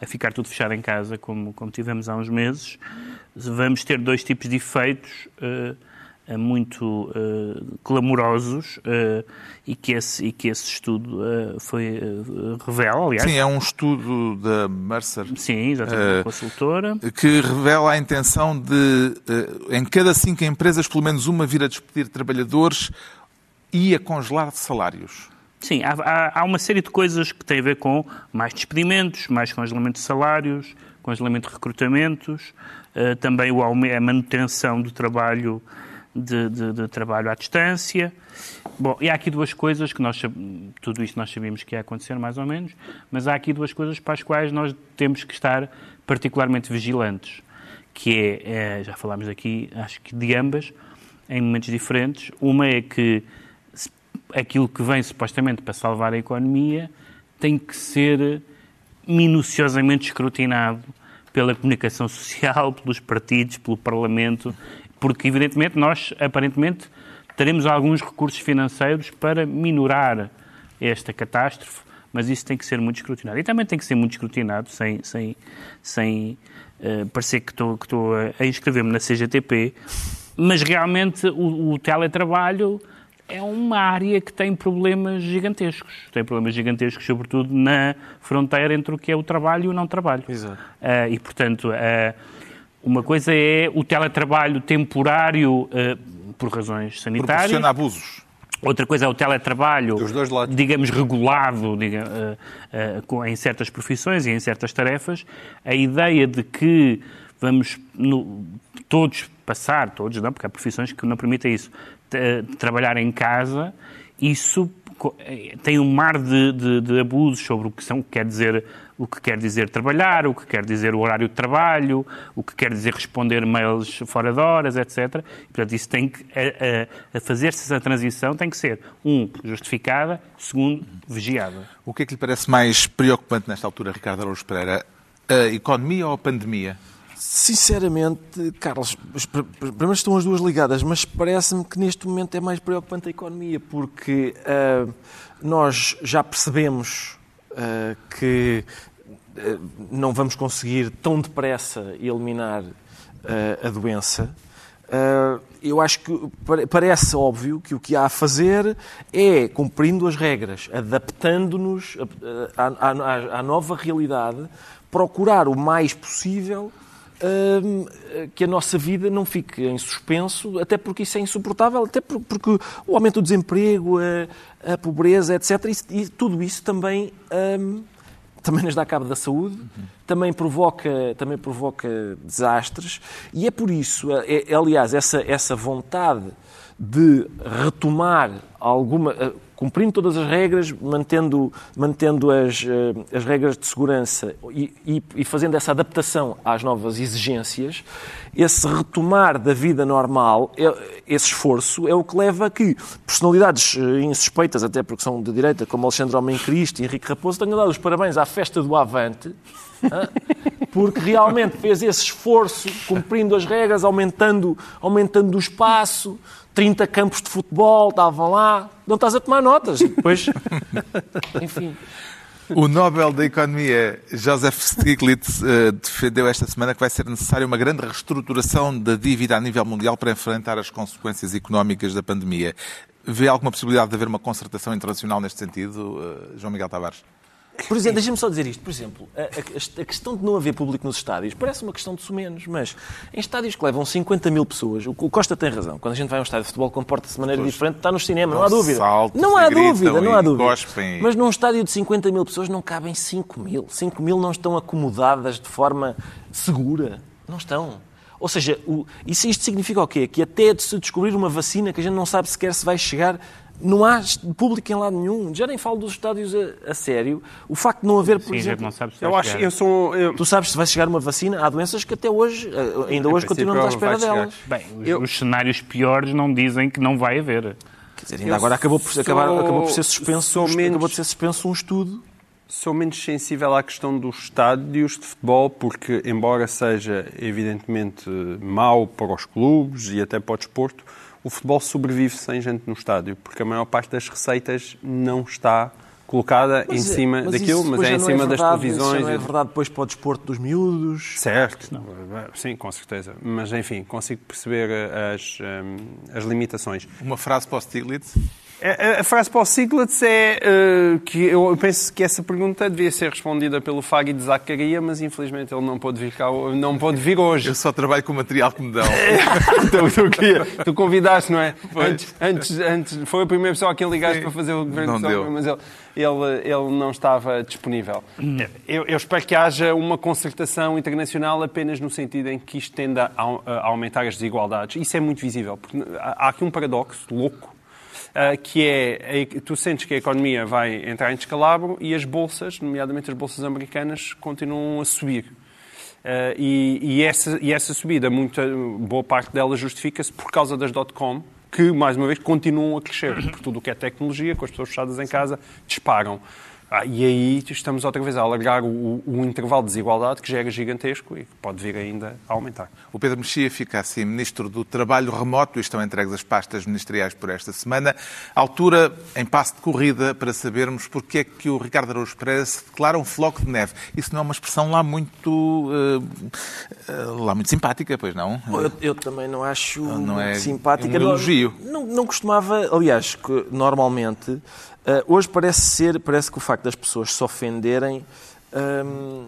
a ficar tudo fechado em casa, como, como tivemos há uns meses, vamos ter dois tipos de efeitos eh, muito eh, clamorosos eh, e, que esse, e que esse estudo foi, revela, aliás. Sim, é um estudo da Mercer Sim, exatamente, a consultora. que revela a intenção de, em cada cinco empresas, pelo menos uma vir a despedir trabalhadores e a congelar salários. Sim, há, há- há uma série de coisas que têm a ver com mais despedimentos, mais congelamento de salários, congelamento de recrutamentos, eh, também o a manutenção do trabalho de, de, de, trabalho à distância. Bom, e há aqui duas coisas que nós tudo isto nós sabíamos que ia acontecer mais ou menos, mas há aqui duas coisas para as quais nós temos que estar particularmente vigilantes, que é, é já falámos aqui, acho que de ambas, em momentos diferentes. Uma é que aquilo que vem supostamente para salvar a economia tem que ser minuciosamente escrutinado pela comunicação social, *laughs* pelos partidos, pelo Parlamento, porque, evidentemente, nós, aparentemente, teremos alguns recursos financeiros para minorar esta catástrofe, mas isso tem que ser muito escrutinado. E também tem que ser muito escrutinado, sem, sem, sem uh, parecer que estou, que estou a inscrever-me na CGTP, mas realmente o, o teletrabalho é uma área que tem problemas gigantescos. Tem problemas gigantescos, sobretudo na fronteira entre o que é o trabalho e o não trabalho. Exato. Uh, e, portanto, uh, uma coisa é o teletrabalho temporário uh, por razões sanitárias. Proporciona abusos. Outra coisa é o teletrabalho, digamos, regulado digamos, em certas profissões e em certas tarefas. A ideia de que vamos no, todos passar, todos não, porque há profissões que não permitem isso, trabalhar em casa, isso eh, tem um mar de, de, de, abusos sobre o que são, quer dizer, o que quer dizer trabalhar, o que quer dizer o horário de trabalho, o que quer dizer responder mails fora de horas, etc. E, portanto, isso tem que, a, a, a fazer-se essa transição tem que ser, um, justificada, segundo, vigiada. O que é que lhe parece mais preocupante nesta altura, Ricardo Araújo Pereira? A economia ou a pandemia? Sinceramente, Carlos, primeiro estão as duas ligadas, mas parece-me que neste momento é mais preocupante a economia, porque uh, nós já percebemos uh, que uh, não vamos conseguir tão depressa eliminar a doença. eu acho que parece óbvio que o que há a fazer é, cumprindo as regras, adaptando-nos à, à, à nova realidade, procurar o mais possível que a nossa vida não fique em suspenso, até porque isso é insuportável, até porque o aumento do desemprego, a, a pobreza, etc. E, e, tudo isso também, um, também nos dá cabo da saúde, uhum. também, provoca, também provoca desastres. E é por isso, é, é, aliás, essa, essa vontade de retomar alguma cumprindo todas as regras, mantendo, mantendo as, eh, as regras de segurança e, e, e, fazendo essa adaptação às novas exigências, esse retomar da vida normal, é, esse esforço, é o que leva a que personalidades eh, insuspeitas, até porque são de direita, como Alexandre Homem Cristo e Henrique Raposo, tenham dado os parabéns à festa do Avante, *laughs* porque realmente fez esse esforço, cumprindo as regras, aumentando, aumentando o espaço, 30 campos de futebol, estavam lá, não estás a tomar notas. Depois, enfim. O Nobel da Economia, Joseph Stiglitz, eh, defendeu esta semana que vai ser necessária uma grande reestruturação da dívida a nível mundial para enfrentar as consequências económicas da pandemia. Vê alguma possibilidade de haver uma concertação internacional neste sentido, eh, João Miguel Tavares? Por exemplo, deixa-me só dizer isto. Por exemplo, a, a, a, questão de não haver público nos estádios parece uma questão de sumenos, mas em estádios que levam 50 mil pessoas, o, o Costa tem razão. Quando a gente vai a um estádio de futebol, comporta-se de maneira diferente, está no cinema, não, há dúvida. Não há dúvida, não há dúvida. Mas num estádio de 50 mil pessoas não cabem 5 mil. 5 mil não estão acomodadas de forma segura. Não estão. Ou seja, o, isso, isto significa o quê? Que até de se descobrir uma vacina que a gente não sabe sequer se vai chegar não há público em lado nenhum. Já nem falo dos estádios a, a sério. O facto de não haver, por Sim, exemplo... não sabe se eu acho, eu sou, eu... Tu sabes se vai chegar uma vacina? Há doenças que até hoje, eh, ainda hoje, continuamos à espera delas. Bem, os, eu... os, cenários piores não dizem que não vai haver. Quer dizer, ainda eu agora acabou por, sou... acabar, acabou por ser suspenso, um, menos... acabou de ser suspenso um estudo Sou menos sensível à questão dos estádios de futebol, porque, embora seja evidentemente mau para os clubes e até para o desporto, o futebol sobrevive sem gente no estádio, porque a maior parte das receitas não está colocada mas, em é, cima mas daquilo, mas é em cima é verdade, das televisões. Isso não é verdade depois para o desporto dos miúdos? Certo, não. sim, com certeza. Mas enfim, consigo perceber as, as limitações. Uma frase para o Stiglitz? A, a frase para o Siglitz é uh, que eu penso que essa pergunta devia ser respondida pelo Fagui de Zacaria, mas infelizmente ele não pode vir cá, não pode vir hoje. Eu só trabalho com o material que me dão. *laughs* então, tu, tu, tu convidaste, não é? Antes, antes, antes, foi a primeira pessoa a quem ligaste Sim. para fazer o governo não deu. mas ele, ele, ele não estava disponível. Eu, eu, espero que haja uma concertação internacional apenas no sentido em que isto tenda a, a aumentar as desigualdades. Isso é muito visível, porque há aqui um paradoxo louco que é, tu sentes que a economia vai entrar em descalabro e as bolsas, nomeadamente as bolsas americanas, continuam a subir. Uh, e, e, essa, e essa subida, muita, boa parte dela justifica-se por causa das dot-com, que, mais uma vez, continuam a crescer. Por tudo o que é tecnologia, com as pessoas fechadas em casa, disparam. Ah, e aí estamos outra vez a alargar o, o, intervalo de desigualdade que já era gigantesco e que pode vir ainda a aumentar. O Pedro Mexia fica assim Ministro do Trabalho Remoto e estão entregues as pastas ministeriais por esta semana. Altura em passo de corrida para sabermos porque é que o Ricardo Araújo Pereira se declara um floco de neve. Isso não é uma expressão lá muito, uh, uh, lá muito simpática, pois não? Eu, eu também não acho não é simpática. Um elogio. Não, não costumava, aliás, que normalmente Uh, hoje parece ser, parece que o facto das pessoas se ofenderem um,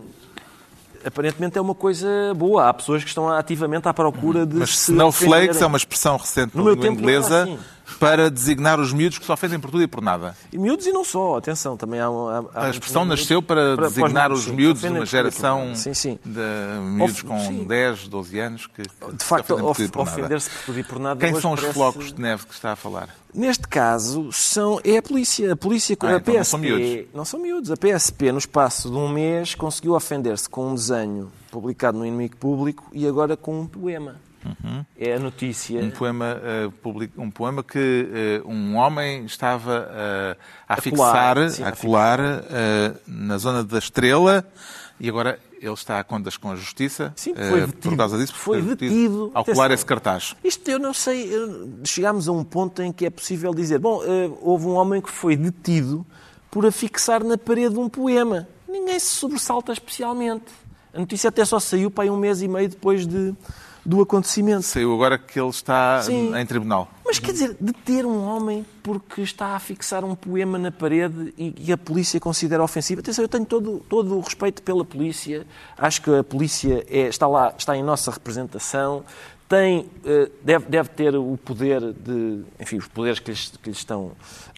aparentemente é uma coisa boa. Há pessoas que estão ativamente à procura de Mas se snowflakes é uma expressão recente no língua inglesa assim. Para designar os miúdos que se ofendem por tudo e por nada. E miúdos e não só, atenção, também há... há, a expressão nasceu para, para designar os, miúdos de uma geração sim, sim. de miúdos com sim. 10, 12 anos que De facto, ofender-se por tudo e por nada... Quem são os flocos de neve que está a falar? Neste caso, são, é a polícia. A polícia, ah, a então PSP, não são miúdos. Não são miúdos. A PSP, no espaço de um mês, conseguiu ofender-se com um desenho publicado no Inimigo Público e agora com um poema. Uhum. É a notícia. Um poema, uh, public... um poema que uh, um homem estava uh, a, a, fixar, colar, sim, a colar na zona da Estrela e agora ele está a contas com a Justiça Sim, foi detido. por causa disso. Foi detido. Ao colar esse cartaz. Isto eu não sei. Chegámos a um ponto em que é possível dizer: bom, houve um homem que foi detido por afixar na parede um poema. Ninguém se sobressalta especialmente. A notícia até só saiu para aí um mês e meio depois de, do acontecimento. Saiu agora que ele está Sim. em tribunal. Mas quer dizer, deter um homem porque está a fixar um poema na parede e, a polícia considera ofensivo. Atenção, eu tenho todo, todo o respeito pela polícia. Acho que a polícia é, está lá, está em nossa representação. Tem, eh, deve, deve ter o poder de, enfim, os poderes que lhes, que lhes estão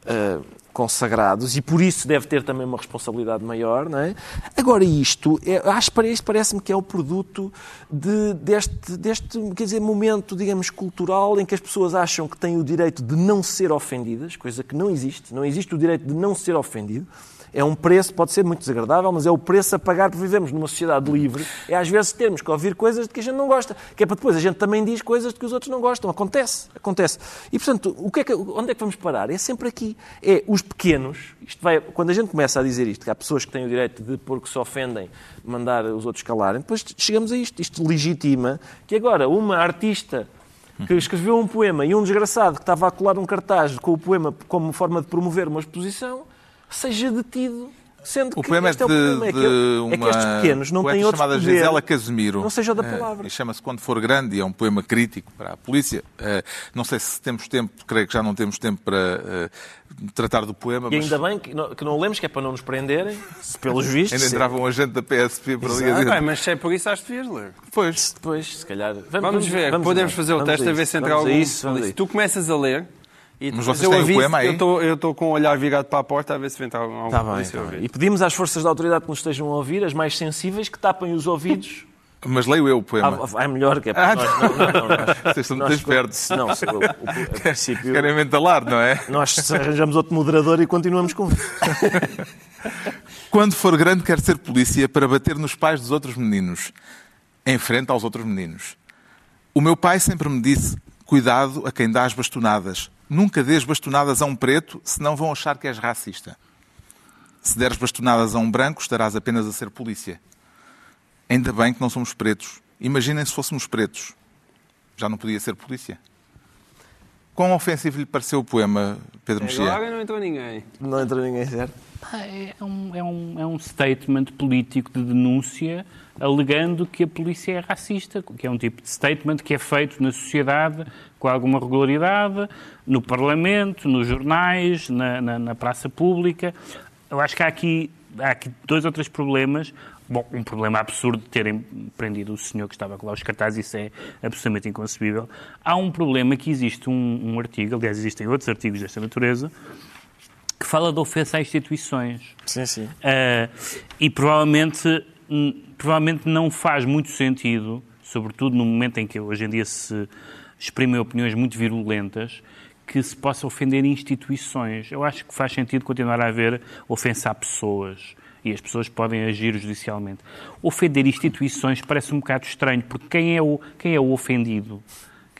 uh, consagrados e por isso deve ter também uma responsabilidade maior, não é? Agora isto, é, acho que isto parece-me que é o produto de, deste, deste, quer dizer, momento, digamos, cultural em que as pessoas acham que têm o direito de não ser ofendidas, coisa que não existe, não existe o direito de não ser ofendido. É um preço, pode ser muito desagradável, mas é o preço a pagar por vivemos numa sociedade livre. É às vezes termos que ouvir coisas de que a gente não gosta. Que é para depois a gente também diz coisas de que os outros não gostam. Acontece, acontece. E portanto, o que é que, onde é que vamos parar? É sempre aqui. É os pequenos. Isto vai, quando a gente começa a dizer isto, que há pessoas que têm o direito de, porque se ofendem, mandar os outros calarem, depois chegamos a isto. Isto legitima que agora uma artista que escreveu um poema e um desgraçado que estava a colar um cartaz com o poema como forma de promover uma exposição seja detido. Sendo o que poema é, de, é o problema, é que, uma é que estes pequenos não têm outro chamada poder, Gisela Casemiro. Não seja da eh, palavra. E chama-se Quando For Grande e é um poema crítico para a polícia. Uh, não sei se temos tempo, creio que já não temos tempo para uh, tratar do poema. E mas... ainda bem que não, que não lemos, que é para não nos prenderem, pelos *laughs* vistos. ainda entrava um agente da PSP para ali dentro. Ah, mas se é por isso, acho que devias ler. Pois. Depois, se calhar. Vamos, vamos ver, vamos podemos ver. fazer o teste a, a ver se entra algum. Isso, tu começas a ler e Mas vocês têm o poema aí? Eu estou com o olhar virado para a porta a ver se vem algum tá bem, tá bem. E pedimos às forças da autoridade que nos estejam a ouvir, as mais sensíveis, que tapem os ouvidos. Mas leio eu o poema. Ah, é melhor que é para ah, nós. Não, não, não, *laughs* nós, Vocês estão muito espertos. Não, o, o, o, *laughs* princípio, Querem mentalar, não é? Nós arranjamos outro moderador e continuamos com *laughs* Quando for grande, quer ser polícia para bater nos pais dos outros meninos, em frente aos outros meninos. O meu pai sempre me disse: cuidado a quem dá as bastonadas Nunca dês bastonadas a um preto, senão vão achar que és racista. Se deres bastonadas a um branco, estarás apenas a ser polícia. Ainda bem que não somos pretos. Imaginem se fôssemos pretos. Já não podia ser polícia. Quão ofensivo lhe pareceu o poema, Pedro Mexia? Agora não entrou ninguém. Não entrou ninguém, certo? É um, é, um, é um statement político de denúncia alegando que a polícia é racista, que é um tipo de statement que é feito na sociedade com alguma regularidade, no Parlamento, nos jornais, na, na, na praça pública. Eu acho que há aqui, há aqui dois ou três problemas. Bom, um problema absurdo de terem prendido o senhor que estava com lá os cartazes, isso é absolutamente inconcebível. Há um problema que existe um, um artigo, aliás, existem outros artigos desta natureza, que fala de ofensa a instituições. Sim, sim. Uh, e provavelmente, provavelmente não faz muito sentido, sobretudo no momento em que hoje em dia se exprimem opiniões muito virulentas, que se possa ofender instituições. Eu acho que faz sentido continuar a haver ofensa a pessoas. E as pessoas podem agir judicialmente. Ofender instituições parece um bocado estranho, porque quem é o, quem é o ofendido?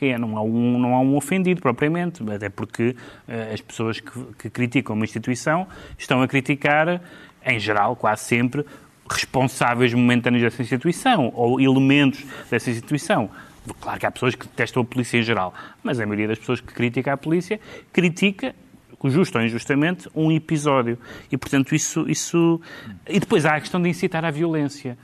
quem é. Não há um, não há um ofendido propriamente, até porque uh, as pessoas que, que criticam uma instituição estão a criticar, em geral, quase sempre, responsáveis momentâneos dessa instituição ou elementos dessa instituição. Claro que há pessoas que detestam a polícia em geral, mas a maioria das pessoas que critica a polícia critica justo ou injustamente, um episódio. E, portanto, isso, isso... E depois há a questão de incitar à violência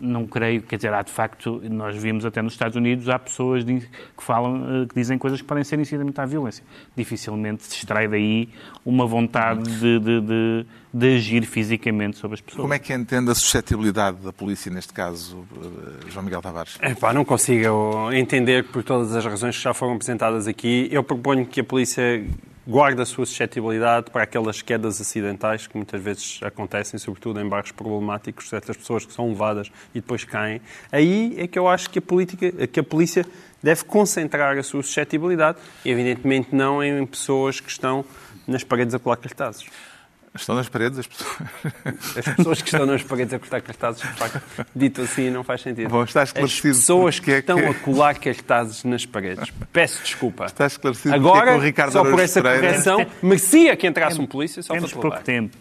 não creio, quer dizer, há de facto, nós vimos até nos Estados Unidos, há pessoas que falam, eh, que dizem coisas que podem ser incitamento à violência. Dificilmente se extrai daí uma vontade de, de, de, de, agir fisicamente sobre as pessoas. Como é que entende a suscetibilidade da polícia neste caso, eh, João Miguel Tavares? É, pá, não consigo entender por todas as razões que já foram apresentadas aqui. Eu proponho que a polícia guarda a sua suscetibilidade para aquelas quedas acidentais que muitas vezes acontecem, sobretudo em bairros problemáticos, certas pessoas que são levadas e depois caem. Aí é que eu acho que a, política, que a polícia deve concentrar a sua suscetibilidade, evidentemente não em pessoas que estão nas paredes a colar cartazes. Estão nas paredes as pessoas. As pessoas que estão nas paredes a cortar cartazes, de facto, dito assim, não faz sentido. Bom, está esclarecido. As pessoas que, é que estão a colar cartazes nas paredes. Peço desculpa. Está esclarecido Agora, é que o Ricardo só por essa Pereira... correção, merecia que entrasse um polícia só Temos para pouco tempo.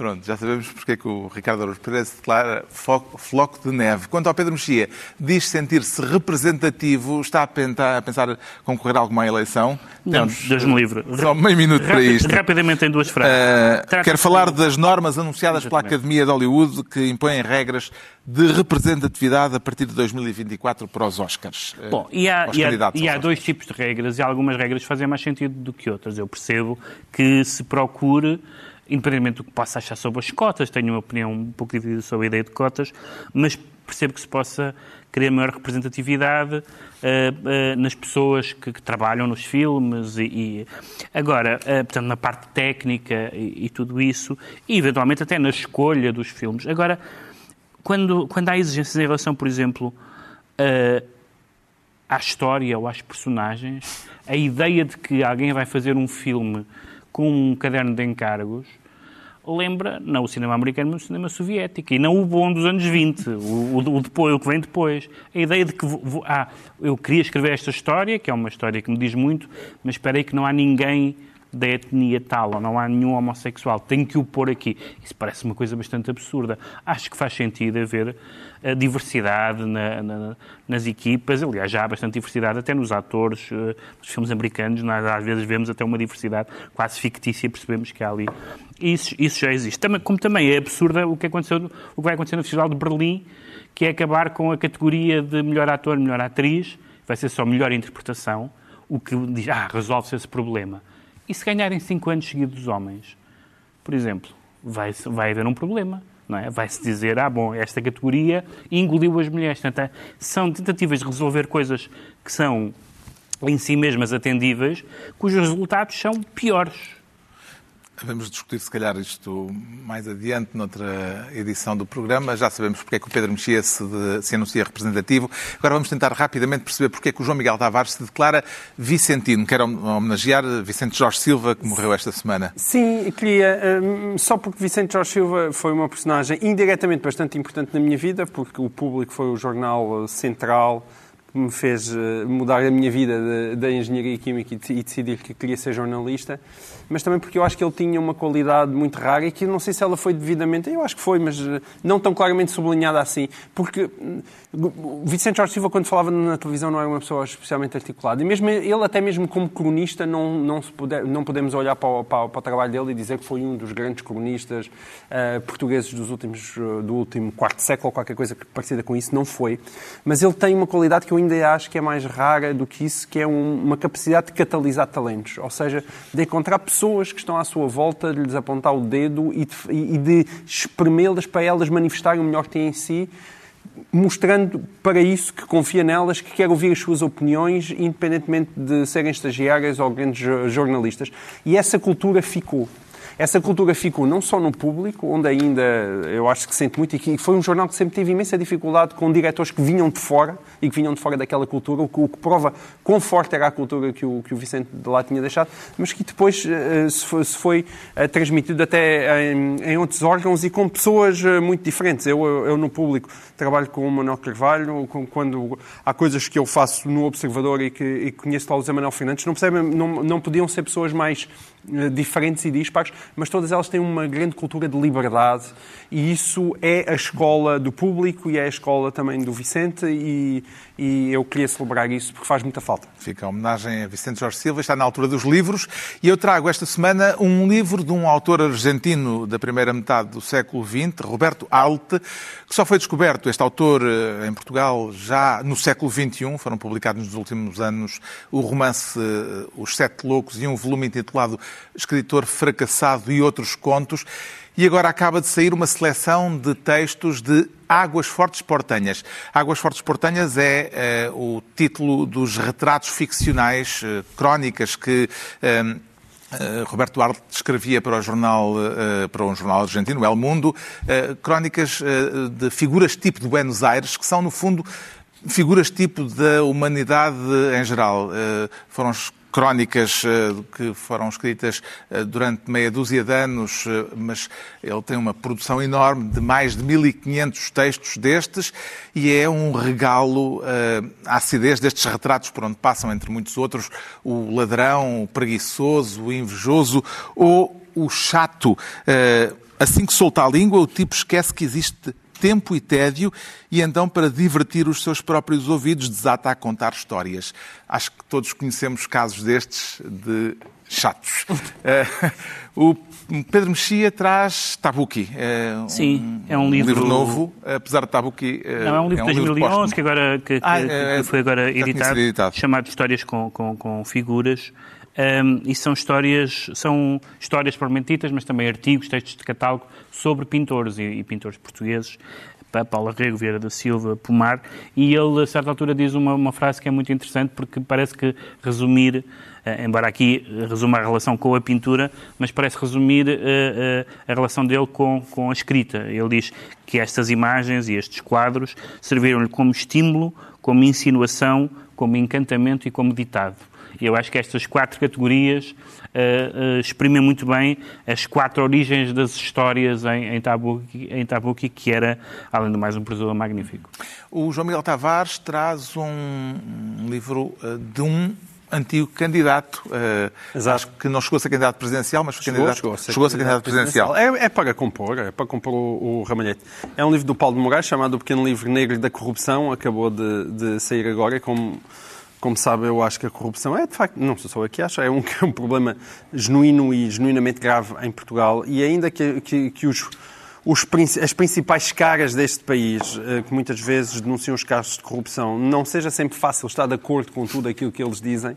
Pronto, já sabemos porque é que o Ricardo Araújo Pereira declara floco de neve. Quanto ao Pedro Mexia, diz sentir-se representativo, está a pensar, a pensar concorrer a alguma eleição? Não, Deus-me livre. Só meio minuto para isto. Rapidamente em duas frases. Uh, quero falar das normas anunciadas Exatamente. pela Academia de Hollywood que impõem regras de representatividade a partir de 2024 para os Oscars. Eh, Bom, e há, e há, e há dois tipos de regras e algumas regras fazem mais sentido do que outras. Eu percebo que se procure independentemente do que possa achar sobre as cotas, tenho uma opinião um pouco dividida sobre a ideia de cotas, mas percebo que se possa criar maior representatividade uh, uh, nas pessoas que, que, trabalham nos filmes e, e agora, uh, portanto, na parte técnica e, e, tudo isso, e eventualmente até na escolha dos filmes. Agora, quando, quando há exigências em relação, por exemplo, à história ou às personagens, a ideia de que alguém vai fazer um filme com um caderno de encargos lembra não o cinema americano, mas o cinema soviético. E não o bom dos anos 20, o, o, depois, o que vem depois. A ideia de que ah, eu queria escrever esta história, que é uma história que me diz muito, mas espera aí que não há ninguém da etnia tal, ou não há nenhum homossexual, tenho que o pôr aqui. Isso parece uma coisa bastante absurda. Acho que faz sentido haver a diversidade na, na, nas equipas, aliás, já há bastante diversidade até nos atores, uh, nos filmes americanos, nós às vezes vemos até uma diversidade quase fictícia, percebemos que há ali. Isso, isso já existe. Também, como também é absurda o que, aconteceu, o que vai acontecer no Festival de Berlim, que é acabar com a categoria de melhor ator, melhor atriz, vai ser só melhor interpretação, o que diz, ah, resolve-se esse problema. E se ganharem 5 anos seguidos os homens, por exemplo, vai, vai haver um problema. É? Vai-se dizer, ah, bom, esta categoria engoliu as mulheres. Portanto, são tentativas de resolver coisas que são em si mesmas atendíveis, cujos resultados são piores. Vamos discutir, se calhar, isto mais adiante, noutra edição do programa. Já sabemos porque é que o Pedro Mexia se, se anuncia representativo. Agora vamos tentar rapidamente perceber porque é que o João Miguel Tavares se declara vicentino. Quero homenagear Vicente Jorge Silva, que morreu esta semana. Sim, queria, um, só porque Vicente Jorge Silva foi uma personagem indiretamente bastante importante na minha vida, porque o Público foi o jornal central que me fez eh, mudar a minha vida da engenharia química e decidir que queria ser jornalista, mas também porque eu acho que ele tinha uma qualidade muito rara e que não sei se ela foi devidamente, eu acho que foi, mas eh, não tão claramente sublinhada assim, porque hum, o Vicente Jorge Silva, quando falava na televisão, não era uma pessoa especialmente articulada. E mesmo ele, até mesmo como cronista, não, não, puder, não podemos olhar para o, para, para o, trabalho dele e dizer que foi um dos grandes cronistas uh, portugueses dos últimos, do último quarto século ou qualquer coisa parecida com isso. Não foi. Mas ele tem uma qualidade que eu ainda acho que é mais rara do que isso, que é um, uma capacidade de catalisar talentos. Ou seja, de encontrar pessoas que estão à sua volta, de lhes apontar o dedo e de, e de espremê-las para elas manifestarem o melhor que têm em si mostrando para isso que confia nelas, que quer ouvir as suas opiniões, independentemente de serem estagiárias ou grandes jornalistas. E essa cultura ficou. Essa cultura ficou não só no público, onde ainda eu acho que sente muito, e que foi um jornal que sempre teve imensa dificuldade com diretores que vinham de fora e que vinham de fora daquela cultura, o que, o que prova quão forte era a cultura que o, que o Vicente de lá tinha deixado, mas que depois uh, se foi, se foi uh, transmitido até em, em, outros órgãos e com pessoas muito diferentes. Eu, eu, no público trabalho com o Manuel Carvalho, com, quando há coisas que eu faço no Observador e que, e conheço lá o Zé Manuel Fernandes, não, não, não podiam ser pessoas mais diferentes e dispares, mas todas elas têm uma grande cultura de liberdade. E isso é a escola do público e é a escola também do Vicente e, e eu queria celebrar isso porque faz muita falta. Fica a homenagem a Vicente Jorge Silva, está na altura dos livros. E eu trago esta semana um livro de um autor argentino da primeira metade do século XX, Roberto Alte, que só foi descoberto, este autor, eh, em Portugal já no século XXI, foram publicados nos últimos anos o romance eh, Os Sete Loucos e um volume intitulado Escritor Fracassado e Outros Contos. E agora acaba de sair uma seleção de textos de Águas Fortes Portanhas. Águas Fortes Portanhas é, é o título dos retratos ficcionais, é, crónicas que é, Roberto Duarte escrevia para jornal, para um jornal argentino, El Mundo, crónicas de figuras tipo de Buenos Aires, que são, no fundo, figuras tipo da humanidade em geral. Foram crónicas eh, que foram escritas eh, durante meia dúzia de anos, eh, mas ele tem uma produção enorme de mais de 1.500 textos destes e é um regalo à acidez destes retratos por onde passam, entre muitos outros, o ladrão, o preguiçoso, o invejoso ou o chato. Assim que solta a língua, o tipo esquece que existe tempo e tédio e então, para divertir os seus próprios ouvidos, desata a contar histórias. Acho que todos conhecemos casos destes de chatos. uh, *laughs* o Pedro Mexia traz Tabuki. Uh, Sim, um, é um livro... um livro novo, apesar de Tabuki... Uh, Não, é um livro de é um 2011 que, agora, que, que, ah, que foi agora editado, editado, chamado Histórias com, com, com Figuras. Um, e são histórias, são histórias propriamente mas também artigos, textos de catálogo sobre pintores e, e pintores portugueses. Paulo Rego, Vieira da Silva, Pomar, e ele, a certa altura, diz uma, uma frase que é muito interessante porque parece que resumir, uh, embora aqui resuma a relação com a pintura, mas parece resumir uh, uh, a relação dele com, com a escrita. Ele diz que estas imagens e estes quadros serviram-lhe como estímulo, como insinuação, como encantamento e como ditado. Eu acho que estas quatro categorias uh, uh, exprimem muito bem as quatro origens das histórias em, em, Tabuki, em Tabuki, que era, além do mais, um professor magnífico. O João Miguel Tavares traz um livro uh, de um antigo candidato. Uh, acho que não chegou a ser candidato presidencial, mas foi chegou, candidato, chegou a ser, chegou a ser candidato, candidato presidencial. É, é, para compor, é para compor o, o, Ramalhete. É um livro do Paulo de Moraes chamado O Pequeno Livro Negro da Corrupção, acabou de, de sair agora, como como sabe, eu acho que a corrupção é, de facto, não sou só eu que acho, é um, *laughs* é um problema genuíno e genuinamente grave em Portugal. E ainda que, que, que os, os, as principais caras deste país, eh, que muitas vezes denunciam os casos de corrupção, não seja sempre fácil estar de acordo com tudo aquilo que eles dizem,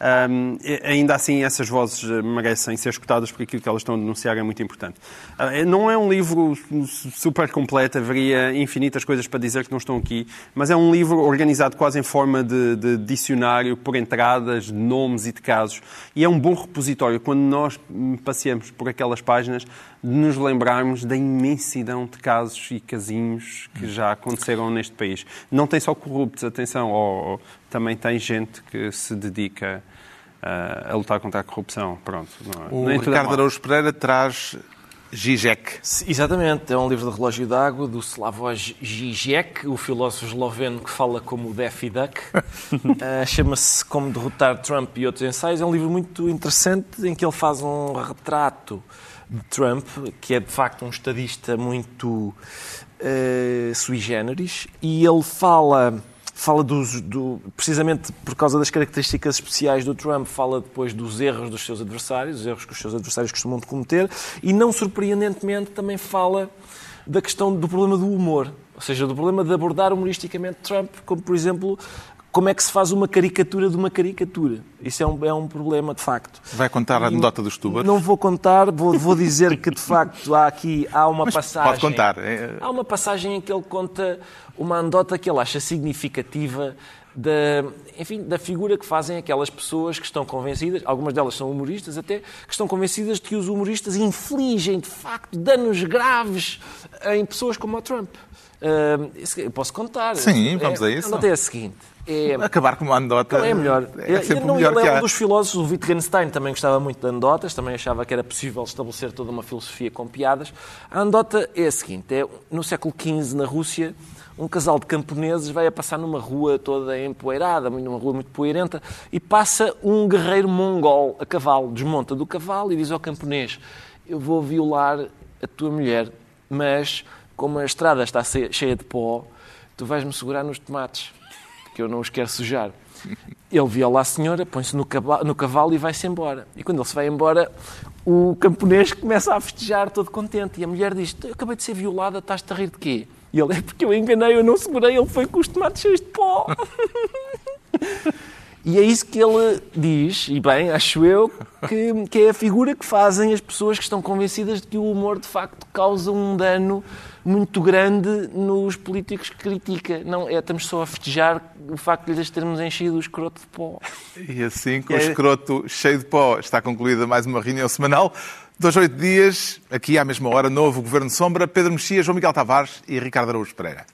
um, ainda assim, essas vozes eh, merecem ser escutadas porque aquilo que elas estão a denunciar é muito importante. Uh, não é um livro super completo, haveria infinitas coisas para dizer que não estão aqui, mas é um livro organizado quase em forma de, de dicionário, por entradas, de nomes e de casos. E é um bom repositório quando nós passeamos por aquelas páginas de nos lembrarmos da imensidão de casos e casinhos que já aconteceram neste país. Não tem só corruptos, atenção, ou, também tem gente que se dedica uh, a lutar contra a corrupção. Pronto, não, é? o Ricardo Araújo Pereira traz Zizek. Exatamente, é um livro de relógio d'água do Slavoj Zizek, o filósofo esloveno que fala como o Daffy Duck. uh, *laughs* Chama-se Como Derrotar Trump e Outros Ensaios. É um livro muito interessante em que ele faz um retrato de Trump, que é de facto um estadista muito uh, sui generis, e ele fala fala dos, do, precisamente por causa das características especiais do Trump, fala depois dos erros dos seus adversários, os erros que os seus adversários costumam cometer, e não surpreendentemente também fala da questão do problema do humor, ou seja, do problema de abordar humoristicamente Trump, como por exemplo como é que se faz uma caricatura de uma caricatura. Isso é um, é um problema, de facto. Vai contar a anedota dos tubers? Não vou contar, vou, vou dizer que, de facto, há aqui há uma Mas passagem... Pode contar. É... Há uma passagem em que ele conta uma anedota que ele acha significativa da, enfim, da figura que fazem aquelas pessoas que estão convencidas, algumas delas são humoristas até, que estão convencidas de que os humoristas infligem, de facto, danos graves em pessoas como o Trump. Uh, eu posso contar. Sim, vamos é, a isso. A nota é a seguinte. É... *laughs* Acabar com uma anedota é melhor. É sempre não, melhor ele é um dos filósofos, o Wittgenstein também gostava muito de anedotas, também achava que era possível estabelecer toda uma filosofia com piadas. A anedota é a seguinte, é no século XV, na Rússia, um casal de camponeses vai a passar numa rua toda empoeirada, numa rua muito poeirenta, e passa um guerreiro mongol a cavalo, desmonta do cavalo e diz ao camponês, eu vou violar a tua mulher, mas como a estrada está cheia de pó, tu vais-me segurar nos tomates, eu não os quero sujar. Ele viola a senhora, põe-se no no cavalo e vai-se embora. E quando ele se vai embora, o camponês começa a festejar todo contente. E a mulher diz, eu acabei de ser violada, estás-te a rir de quê? E ele, é porque eu enganei, eu não segurei, ele foi com os tomates cheios de pó. *laughs* E é isso que ele diz, e bem, acho eu, que, que é a figura que fazem as pessoas que estão convencidas de que o humor de facto causa um dano muito grande nos políticos que critica. Não, é, estamos só a festejar o facto de lhes termos enchido o escroto de pó. E assim, com o escroto cheio de pó, está concluída mais uma reunião semanal. Dois, oito dias, aqui à mesma hora, novo Governo Sombra, Pedro Mexia, João Miguel Tavares e Ricardo Araújo Pereira.